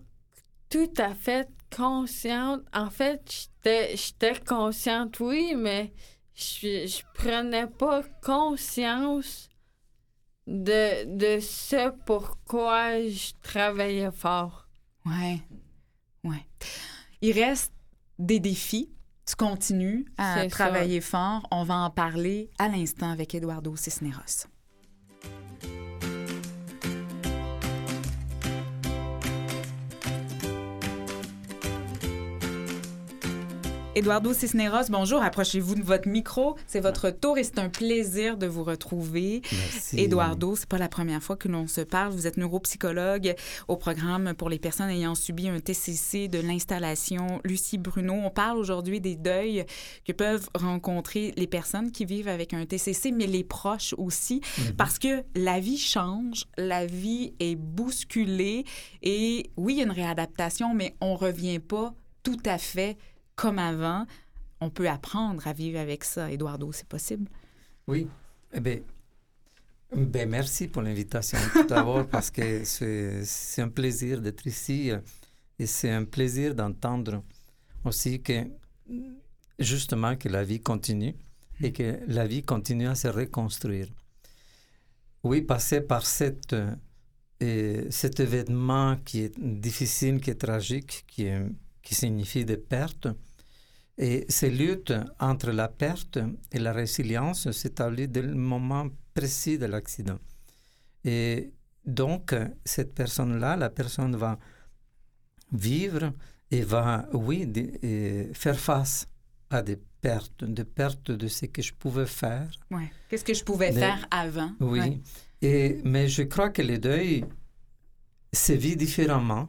tout à fait consciente. En fait, j'étais consciente oui, mais je je prenais pas conscience de de ce pourquoi je travaillais fort. Ouais. Ouais. Il reste des défis. Tu continues à travailler fort. On va en parler à l'instant avec Eduardo Cisneros. Eduardo Cisneros, bonjour. Approchez-vous de votre micro. C'est votre tour et c'est un plaisir de vous retrouver. Merci. Eduardo, c'est pas la première fois que l'on se parle. Vous êtes neuropsychologue au programme pour les personnes ayant subi un TCC de l'installation Lucie Bruno. On parle aujourd'hui des deuils que peuvent rencontrer les personnes qui vivent avec un TCC, mais les proches aussi, parce que la vie change, la vie est bousculée et oui, il y a une réadaptation, mais on revient pas tout à fait comme avant. On peut apprendre à vivre avec ça. Eduardo, c'est possible? Oui. Eh bien, ben, merci pour l'invitation tout d'abord [laughs] parce que c'est un plaisir d'être ici euh, et c'est un plaisir d'entendre aussi que justement que la vie continue et que la vie continue à se reconstruire. Oui, passer par cette, euh, et cet événement qui est difficile, qui est tragique, qui, est- qui signifie des pertes, et ces luttes entre la perte et la résilience s'établissent dès le moment précis de l'accident. Et donc, cette personne-là, la personne va vivre et va, oui, et faire face à des pertes, des pertes de ce que je pouvais faire. Ouais. Qu'est-ce que je pouvais faire avant? Oui. Ouais. Et, mais je crois que le deuil se vit différemment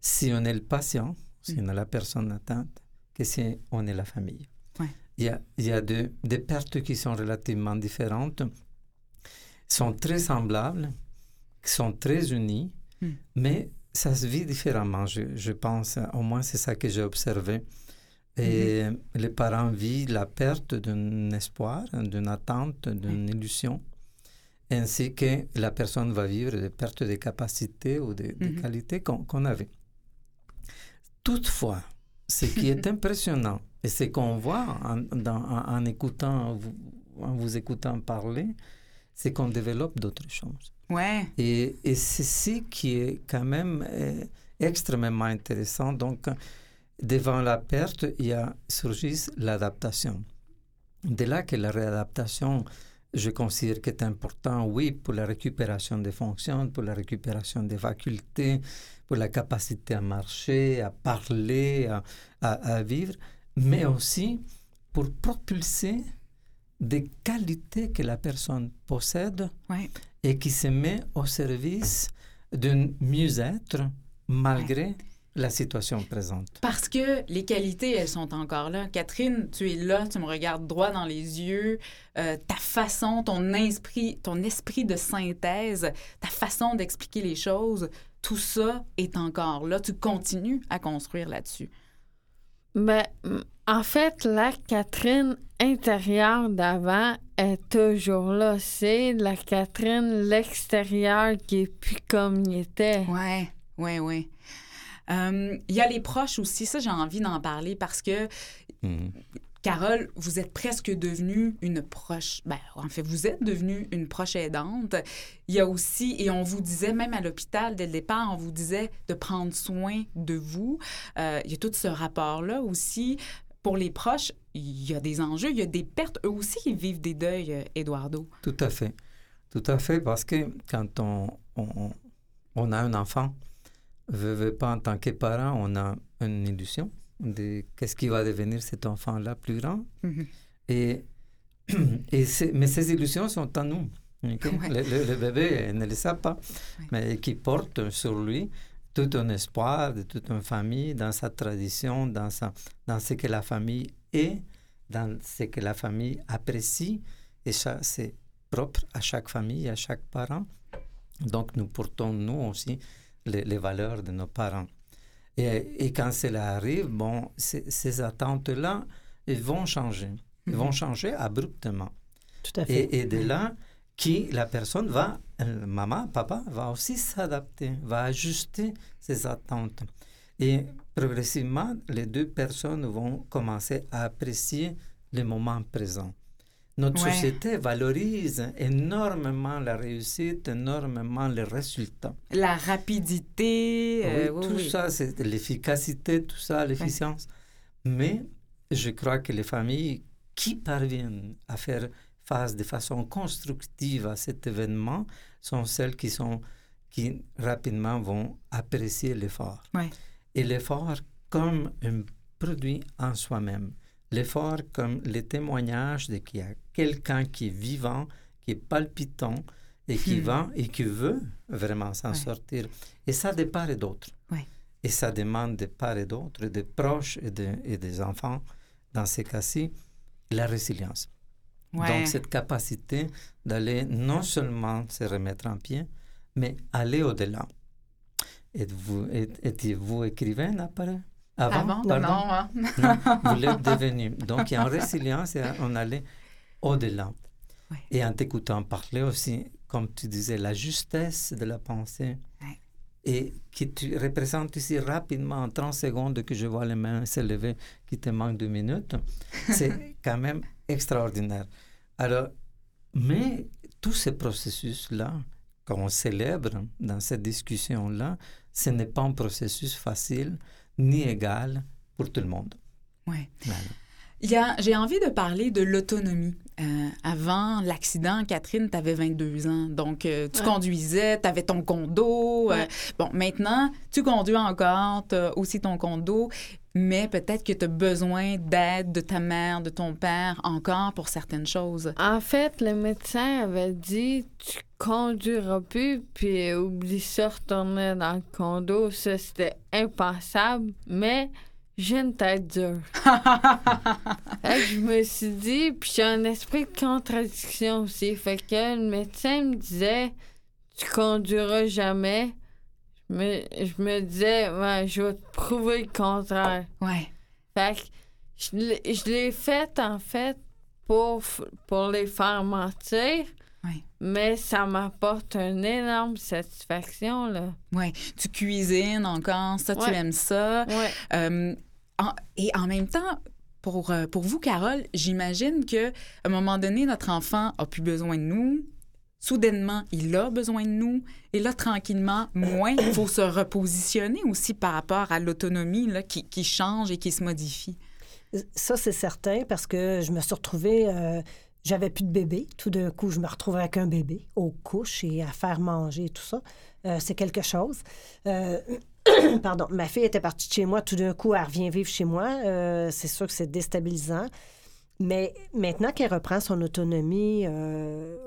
si on est le patient, si on est la personne atteinte, que si on est la famille. Ouais. Il y a, il y a de- des pertes qui sont relativement différentes, sont très semblables, qui sont très unies, Hmm. mais ça se vit différemment, je, je pense. Au moins, c'est ça que j'ai observé. Et les parents vivent la perte d'un espoir, d'une attente, d'une illusion, ainsi que la personne va vivre des pertes de capacités ou de, de Mhm. qualités qu'on qu'on avait. Toutefois, ce qui est impressionnant et ce qu'on voit en, dans- en- en écoutant, vous, en vous écoutant parler, c'est qu'on développe d'autres choses. Ouais. Et, et c'est ce qui est quand même euh, extrêmement intéressant. Donc, devant la perte, il y a surgit l'adaptation. De là que la réadaptation, je considère qu'est important, oui, pour la récupération des fonctions, pour la récupération des facultés, pour la capacité à marcher, à parler, à, à- à vivre, mais aussi pour propulser des qualités que la personne possède Ouais. et qui se met au service d'un mieux-être malgré la situation présente. Parce que les qualités, elles sont encore là. Catherine, tu es là, tu me regardes droit dans les yeux. Euh, ta façon, ton esprit, ton esprit de synthèse, ta façon d'expliquer les choses, tout ça est encore là. Tu continues à construire là-dessus. Ben, en fait, la Catherine intérieure d'avant est toujours là. C'est la Catherine l'extérieur qui est plus comme il était. Ouais, ouais, ouais. Euh, Il y a les proches aussi, ça j'ai envie d'en parler parce que Mhm. Carole, vous êtes presque devenue une proche. Ben, en fait, vous êtes devenue une proche aidante. Il y a aussi, et on vous disait, même à l'hôpital, dès le départ, on vous disait de prendre soin de vous. Euh, il y a tout ce rapport-là aussi. Pour les proches, il y a des enjeux, il y a des pertes. Eux aussi, ils vivent des deuils, euh, Eduardo. Tout à fait. Tout à fait, parce que quand on, on, on a un enfant, veut pas, en tant que parent, on a une illusion de qu'est-ce qui va devenir cet enfant-là plus grand. Mhm. Et, [clears throat] et mais ces illusions sont en nous. ok? Ouais. Le, le- le bébé ne le sait pas, Ouais. mais qui porte sur lui tout un espoir de toute une famille, dans sa tradition, dans, sa, dans ce que la famille est, dans ce que la famille apprécie. Et ça, c'est propre à chaque famille, à chaque parent. Donc, nous portons, nous aussi, les, les valeurs de nos parents. Et, et quand cela arrive, bon, ces, attentes-là, elles vont changer. Elles vont changer abruptement. Tout à fait. Et, et de là, qui la personne va, euh, maman, papa, va aussi s'adapter, va ajuster ses attentes. Et progressivement, les deux personnes vont commencer à apprécier le moment présent. Notre Ouais. société valorise énormément la réussite, énormément les résultats. La rapidité. euh, oui, tout oui. ça, c'est l'efficacité, tout ça, l'efficience. Mais je crois que les familles qui parviennent à faire face de façon constructive à cet événement sont celles qui sont qui rapidement vont apprécier l'effort. Ouais. Et l'effort comme un produit en soi-même. L'effort comme le témoignage de qu'il y a quelqu'un qui est vivant, qui est palpitant et qui Hmm. va et qui veut vraiment s'en Ouais. sortir. Et ça de part et d'autre. Ouais. Et ça demande de part et d'autre, des proches et, de- et des enfants, dans ces cas-ci, la résilience. Ouais. Donc, cette capacité d'aller non seulement se remettre en pied, mais aller au-delà. Êtes-vous, êtes- étiez-vous écrivain après? Avant, Avant? Non, hein? Non, [laughs] vous l'êtes devenu. Donc, il y a une résilience et on allait au-delà. Ouais. Et en t'écoutant parler aussi, comme tu disais, la justesse de la pensée. Ouais. Et qui tu représentes ici rapidement, en 30 secondes, que je vois les mains s'élever, qui te manque deux minutes, c'est [laughs] quand même extraordinaire. Alors, mais tous ces processus-là, qu'on célèbre dans cette discussion-là, ce n'est pas un processus facile ni égal pour tout le monde. Ouais. Voilà. Il y a- J'ai envie de parler de l'autonomie. Euh, avant l'accident, Catherine, tu avais 22 ans. Donc, euh, tu Ouais. conduisais, tu avais ton condo. euh, Ouais. bon, maintenant, tu conduis encore, tu as aussi ton condo, mais peut-être que tu as besoin d'aide de ta mère, de ton père encore pour certaines choses. En fait, le médecin avait dit tu conduiras plus, puis oublie ça, retourner dans le condo. Ça, c'était impensable, mais j'ai une tête dure. [laughs] Fait que je me suis dit, puis j'ai un esprit de contradiction aussi. Fait que le médecin me disait tu conduiras jamais. Je me, je me disais, ouais, je vais te prouver le contraire. Ouais. Fait que je l'ai- je l'ai fait, en fait, pour, pour les faire mentir. Mais ça m'apporte une énorme satisfaction, là. Ouais. Tu cuisines encore, ça, tu aimes ça. Ouais. Euh, en- et en même temps, pour, euh, pour vous, Carole, j'imagine que à un moment donné, notre enfant a plus besoin de nous. soudainement, il a besoin de nous. Et là, tranquillement, moins, il faut se repositionner aussi par rapport à l'autonomie là, qui, qui change et qui se modifie. Ça, c'est certain parce que je me suis retrouvée. euh, j'avais plus de bébé. Tout d'un coup, je me retrouve avec un bébé aux couches et à faire manger et tout ça. Euh, c'est quelque chose. Euh, [coughs] pardon, ma fille était partie de chez moi. Tout d'un coup, elle revient vivre chez moi. Euh, c'est sûr que c'est déstabilisant. Mais maintenant qu'elle reprend son autonomie,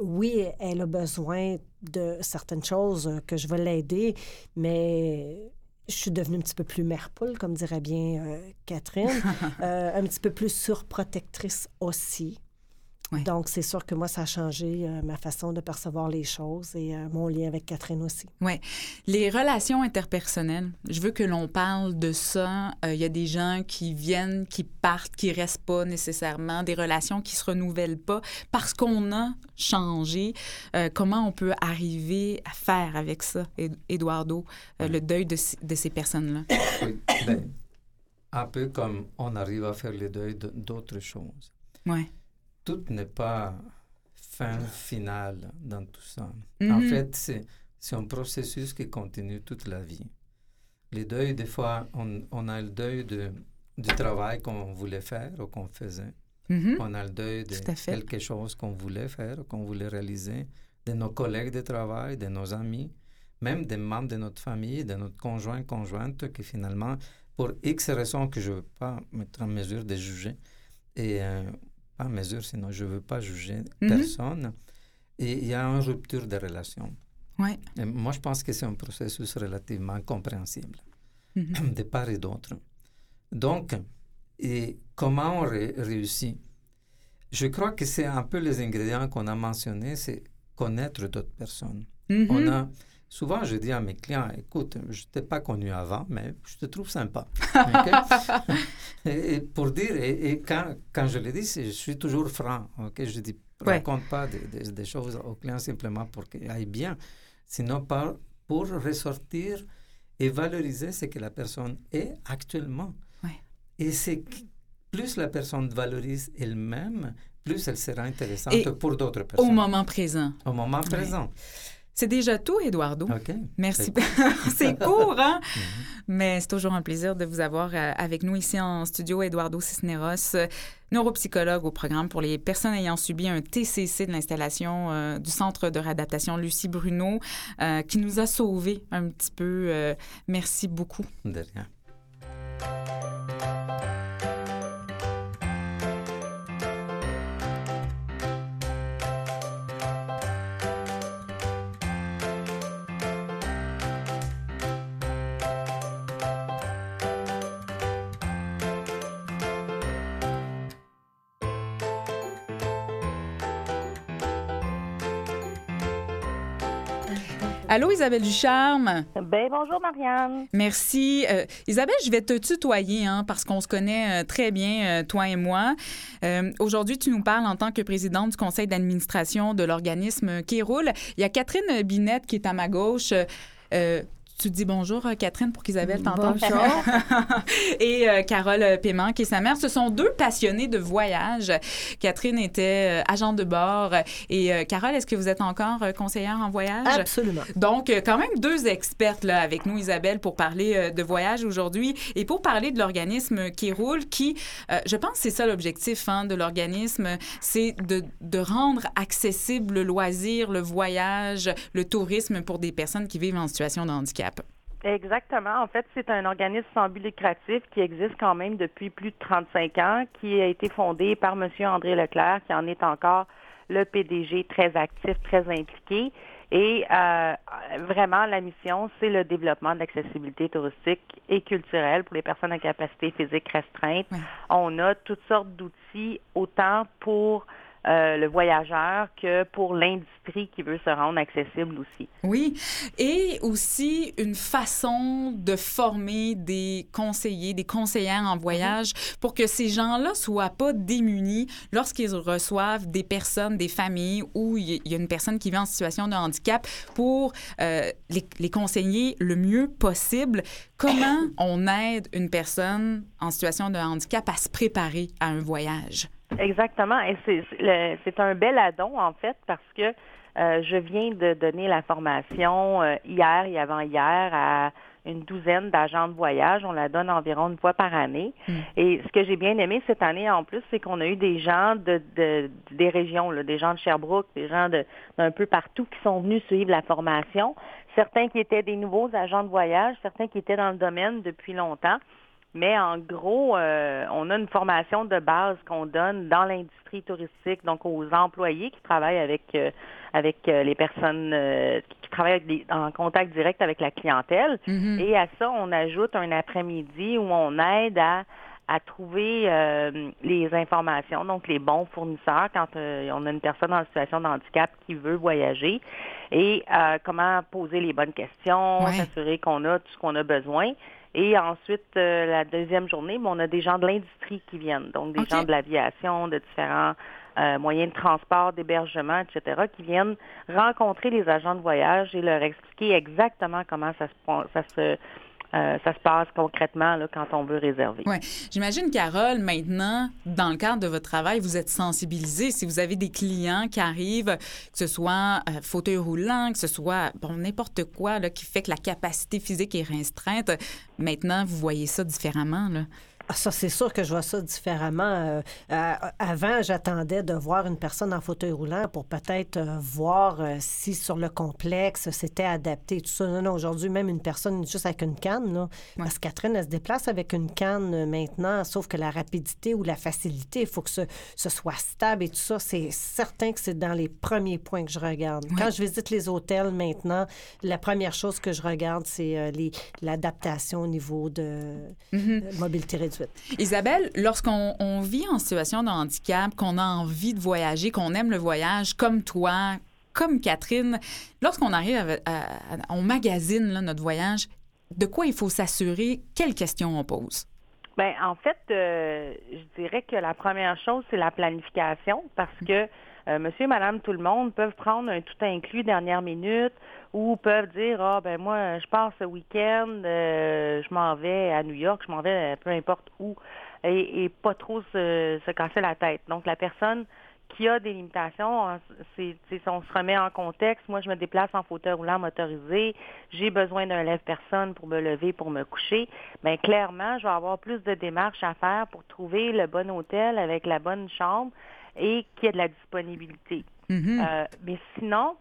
oui, elle a besoin de certaines choses que je vais l'aider, mais je suis devenue un petit peu plus mère poule, comme dirait bien euh, Catherine, [laughs] Euh, un petit peu plus surprotectrice aussi. Oui. Donc, c'est sûr que moi, ça a changé euh, ma façon de percevoir les choses et euh, mon lien avec Catherine aussi. Oui. Les relations interpersonnelles, je veux que l'on parle de ça. Euh, Il y a des gens qui viennent, qui partent, qui restent pas nécessairement, des relations qui se renouvellent pas parce qu'on a changé. Euh, comment on peut arriver à faire avec ça, Ed- Eduardo, euh, le deuil de, ces personnes-là? Oui, ben, un peu comme on arrive à faire le deuil de- d'autres choses. Oui. Tout n'est pas fin final dans tout ça. En Mhm. fait, c'est un processus qui continue toute la vie. Les deuils, des fois, on, on a le deuil de, du travail qu'on voulait faire ou qu'on faisait. Mhm. On a le deuil de quelque chose qu'on voulait faire, ou qu'on voulait réaliser, de nos collègues de travail, de nos amis, même des membres de notre famille, de notre conjoint, conjointe, qui finalement, pour X raisons que je ne veux pas mettre en mesure de juger, et euh, pas mesure, sinon je ne veux pas juger Mhm. personne, et il y a une rupture de relation. Ouais. Et moi, je pense que c'est un processus relativement compréhensible Mhm. de part et d'autre. Donc, et comment on ré- réussit? Je crois que c'est un peu les ingrédients qu'on a mentionnés, c'est connaître d'autres personnes. Mhm. On a, souvent, je dis à mes clients, écoute, je ne t'ai pas connu avant, mais je te trouve sympa. [laughs] Et, et pour dire, et, et quand, quand je le dis, je suis toujours franc. ok? Je dis, Ouais. raconte pas des, des- des choses aux clients simplement pour qu'ils aillent bien, sinon par, pour ressortir et valoriser ce que la personne est actuellement. Ouais. Et c'est plus la personne valorise elle-même, plus elle sera intéressante Et pour d'autres Au personnes. moment présent. Au moment présent. C'est déjà tout, Eduardo. OK. Merci. c'est [laughs] court, hein? [laughs] Mhm. Mais c'est toujours un plaisir de vous avoir euh, avec nous ici en studio, Eduardo Cisneros, euh, neuropsychologue au programme pour les personnes ayant subi un TCC de l'installation euh, du Centre de réadaptation Lucie Bruno, euh, qui nous a sauvés un petit peu. Euh, merci beaucoup. De rien. Allô, Isabelle Ducharme? Ben bonjour Marianne. Merci. Euh, Isabelle, je vais te tutoyer hein, parce qu'on se connaît euh, très bien, euh, toi et moi. Aujourd'hui, tu nous parles en tant que présidente du conseil d'administration de l'organisme qui roule. Il y a Catherine Binette qui est à ma gauche. Euh, euh, tu dis bonjour, euh, Catherine, pour qu'Isabelle t'entende. Bonjour. [laughs] et euh, Carole Paiement, qui est sa mère. Ce sont deux passionnés de voyage. Catherine était euh, agente de bord. Et euh, Carole, est-ce que vous êtes encore euh, conseillère en voyage? Absolument. Donc, euh, quand même deux expertes là, avec nous, Isabelle, pour parler euh, de voyage aujourd'hui et pour parler de l'organisme qui roule, qui, euh, je pense, c'est ça l'objectif hein, de l'organisme, c'est de, de rendre accessible le loisir, le voyage, le tourisme pour des personnes qui vivent en situation de handicap. Exactement. En fait, c'est un organisme sans but lucratif qui existe quand même depuis plus de 35 ans, qui a été fondé par M. André Leclerc, qui en est encore le PDG très actif, très impliqué. Et euh, vraiment, la mission, c'est le développement de l'accessibilité touristique et culturelle pour les personnes à capacité physique restreinte. On a toutes sortes d'outils, autant pour euh, le voyageur que pour l'industrie qui veut se rendre accessible aussi. Oui, et aussi une façon de former des conseillers, des conseillères en voyage pour que ces gens-là soient pas démunis lorsqu'ils reçoivent des personnes, des familles où il y a une personne qui vit en situation de handicap pour euh, les, les conseiller le mieux possible. Comment on aide une personne en situation de handicap à se préparer à un voyage? Exactement. Et c'est- un bel addon, en fait, parce que Euh, je viens de donner la formation euh, hier et avant-hier à une douzaine d'agents de voyage. On la donne environ une fois par année. Mm. Et ce que j'ai bien aimé cette année en plus, c'est qu'on a eu des gens de, de- des régions, là, des gens de Sherbrooke, des gens de- d'un peu partout qui sont venus suivre la formation. Certains qui étaient des nouveaux agents de voyage, certains qui étaient dans le domaine depuis longtemps. Mais en gros, euh, on a une formation de base qu'on donne dans l'industrie touristique, donc aux employés qui travaillent avec euh, avec euh, les personnes euh, qui travaillent avec des- en contact direct avec la clientèle. Mhm. Et à ça, on ajoute un après-midi où on aide à à trouver euh, les informations, donc les bons fournisseurs quand euh, on a une personne en situation de handicap qui veut voyager et euh, comment poser les bonnes questions, Ouais. s'assurer qu'on a tout ce qu'on a besoin. Et ensuite, euh, la deuxième journée, ben, on a des gens de l'industrie qui viennent, donc des gens de l'aviation, de différents euh, moyens de transport, d'hébergement, etc., qui viennent rencontrer les agents de voyage et leur expliquer exactement comment ça se, ça se, euh, ça se passe concrètement quand on veut réserver. Ouais. J'imagine, Carole, maintenant, dans le cadre de votre travail, vous êtes sensibilisée. Si vous avez des clients qui arrivent, que ce soit euh, fauteuil roulant, que ce soit bon n'importe quoi là, qui fait que la capacité physique est restreinte, maintenant, vous voyez ça différemment. Là? Ah, Ça, c'est sûr que je vois ça différemment. Euh, euh, avant, j'attendais de voir une personne en fauteuil roulant pour peut-être euh, voir si sur le complexe c'était adapté. Tout ça, non, non, aujourd'hui, même une personne juste avec une canne, là, parce que Catherine, elle se déplace avec une canne maintenant, sauf que la rapidité ou la facilité, il faut que ce, ce soit stable et tout ça, c'est certain que c'est dans les premiers points que je regarde. Quand je visite les hôtels maintenant, la première chose que je regarde, c'est l'adaptation au niveau de euh, mobilité réduite. Isabelle, lorsqu'on on vit en situation de handicap, qu'on a envie de voyager, qu'on aime le voyage, comme toi, comme Catherine, lorsqu'on arrive, à, à- à- on magasine là, notre voyage, de quoi il faut s'assurer? Quelles questions on pose? Ben, en fait, euh, je dirais que la première chose, c'est la planification parce que euh, monsieur madame tout le monde peuvent prendre un tout inclus dernière minute ou peuvent dire ah ben moi je pars ce week-end, euh, je m'en vais à New York, je m'en vais euh, peu importe où. Et, et pas trop se, se casser la tête. Donc la personne qui a des limitations, hein, c'est on se remet en contexte, moi je me déplace en fauteuil roulant motorisé, j'ai besoin d'un lève-personne pour me lever, pour me coucher, bien clairement, je vais avoir plus de démarches à faire pour trouver le bon hôtel avec la bonne chambre et qu'il y ait de la disponibilité. Mhm. Euh, mais sinon,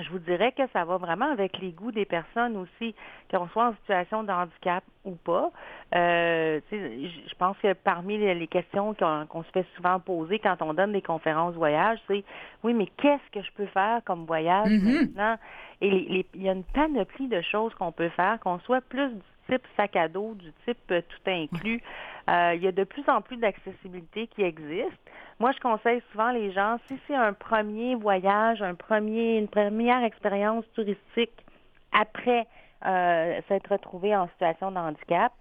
je vous dirais que ça va vraiment avec les goûts des personnes aussi, qu'on soit en situation de handicap ou pas. Euh, je pense que parmi les, questions qu'on se fait souvent poser quand on donne des conférences voyage, c'est oui, mais qu'est-ce que je peux faire comme voyage Mhm. maintenant? Et les- les- il y a une panoplie de choses qu'on peut faire, qu'on soit plus du type sac à dos, du type euh, tout inclus. Euh, il y a de plus en plus d'accessibilité qui existe. Moi, je conseille souvent les gens, si c'est un premier voyage, un premier, une première expérience touristique après euh, s'être retrouvé en situation de handicap,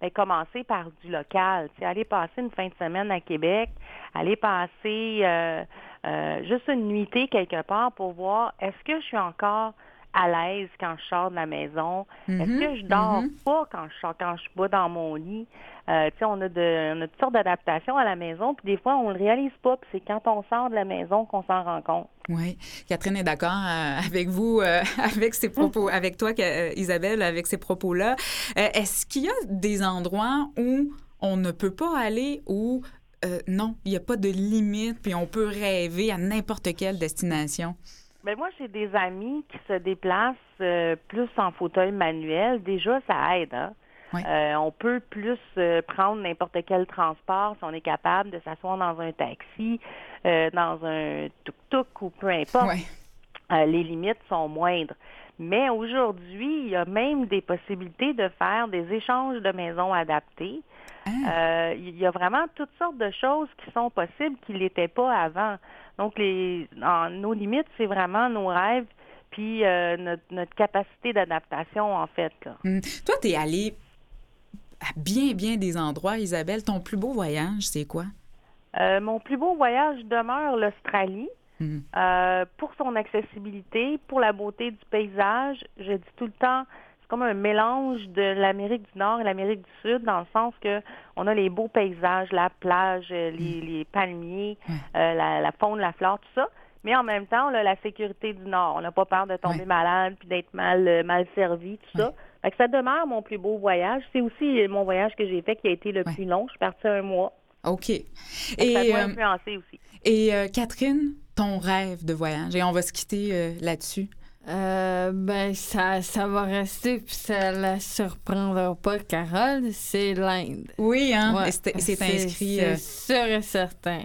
ben, commencer par du local. Tu sais, aller passer une fin de semaine à Québec, aller passer euh, euh, juste une nuitée quelque part pour voir est-ce que je suis encore à l'aise quand je sors de la maison? Est-ce que je dors mhm. pas quand je sors, quand je suis pas dans mon lit? Euh, tu sais, on a de, on a toutes sortes d'adaptations à la maison, puis des fois, on le réalise pas, puis c'est quand on sort de la maison qu'on s'en rend compte. Oui, Catherine est d'accord euh, avec vous, euh, [laughs] avec ces propos, [laughs] avec toi, Isabelle, avec ces propos-là. Est-ce qu'il y a des endroits où on ne peut pas aller ou euh, non, il n'y a pas de limite, puis on peut rêver à n'importe quelle destination? Ben moi, j'ai des amis qui se déplacent euh, plus en fauteuil manuel. Déjà, ça aide. Hein? Oui. Euh, on peut plus euh, prendre n'importe quel transport si on est capable de s'asseoir dans un taxi, dans un tuk-tuk ou peu importe. Oui. Les limites sont moindres. Mais aujourd'hui, il y a même des possibilités de faire des échanges de maisons adaptés. Euh, il y a vraiment toutes sortes de choses qui sont possibles qui l'étaient pas avant. Donc, les, en- nos limites, c'est vraiment nos rêves puis euh, notre, notre capacité d'adaptation, en fait. Là. Hum. Toi, tu es allée à bien, bien des endroits, Isabelle. Ton plus beau voyage, c'est quoi? Euh, mon plus beau voyage demeure l'Australie. Euh, pour son accessibilité, pour la beauté du paysage, je dis tout le temps, c'est comme un mélange de l'Amérique du Nord et l'Amérique du Sud, dans le sens que on a les beaux paysages, la plage, euh, les, les palmiers, euh, la, la faune, la flore, tout ça. Mais en même temps, on a la sécurité du Nord. On n'a pas peur de tomber malade puis d'être mal, euh, mal servi, tout ça. Fait que ça demeure mon plus beau voyage. C'est aussi mon voyage que j'ai fait qui a été le plus long. Je suis partie un mois. OK. Que ça Et, doit influencer aussi. et euh, Catherine, ton rêve de voyage, et on va se quitter euh, là-dessus. Euh, ben, ça, ça va rester, puis ça la surprendra pas, Carole, c'est l'Inde. Oui, hein? Ouais. C'est inscrit, C'est euh, sûr et certain.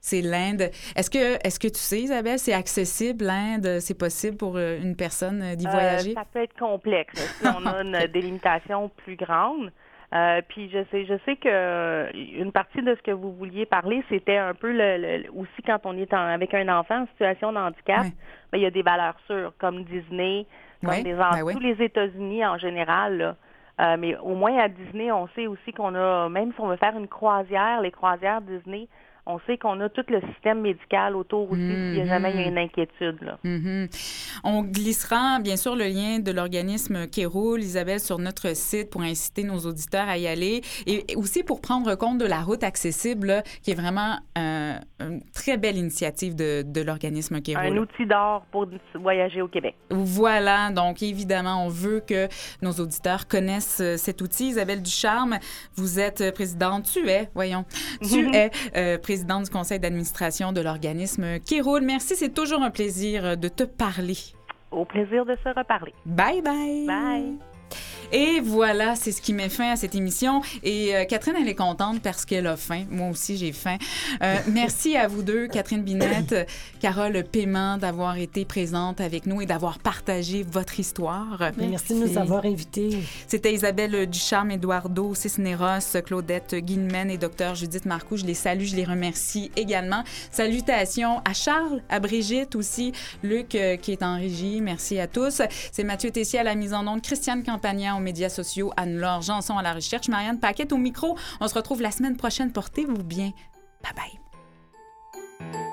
c'est l'Inde. Est-ce que, est-ce que tu sais, Isabelle, c'est accessible, l'Inde? C'est possible pour euh, une personne euh, d'y Euh, voyager? ça peut être complexe si on a [laughs] une délimitation plus grande. Euh, puis je sais, je sais que euh, une partie de ce que vous vouliez parler, c'était un peu le, le- aussi quand on est en- avec un enfant en situation de handicap, ben, il y a des valeurs sûres comme Disney, comme des en- ben tous les États-Unis en général. là. Euh, mais au moins à Disney, on sait aussi qu'on a, même si on veut faire une croisière, les croisières Disney, on sait qu'on a tout le système médical autour aussi s'il y a jamais il y a une inquiétude. Là. Mhm. On glissera bien sûr le lien de l'organisme qui roule, Isabelle, sur notre site pour inciter nos auditeurs à y aller et aussi pour prendre compte de la route accessible, là, qui est vraiment euh, une très belle initiative de, de l'organisme qui Un outil d'or pour voyager au Québec. Voilà, donc évidemment, on veut que nos auditeurs connaissent euh, cet outil. Isabelle Ducharme, vous êtes présidente, tu es, voyons, tu es euh, présidente du conseil d'administration de l'organisme qui roule. Merci, c'est toujours un plaisir euh, de te parler. Au plaisir de se reparler. Bye bye. Bye. Et voilà, c'est ce qui met fin à cette émission. Et euh, Catherine, elle est contente parce qu'elle a faim. Moi aussi, j'ai faim. Euh, [laughs] merci à vous deux, Catherine Binette, Carole Paiement, d'avoir été présente avec nous et d'avoir partagé votre histoire. Merci de nous avoir invités. C'était Isabelle Ducharme, Eduardo Cisneros, Claudette Guilmen et Dr Judith Marcoux. Je les salue, je les remercie également. Salutations à Charles, à Brigitte aussi, Luc euh, qui est en régie. Merci à tous. C'est Mathieu Tessier à la mise en onde, Christiane Campagnan médias sociaux. Anne-Laure Janson à la recherche, Marianne Paquette au micro. On se retrouve la semaine prochaine. Portez-vous bien. Bye bye.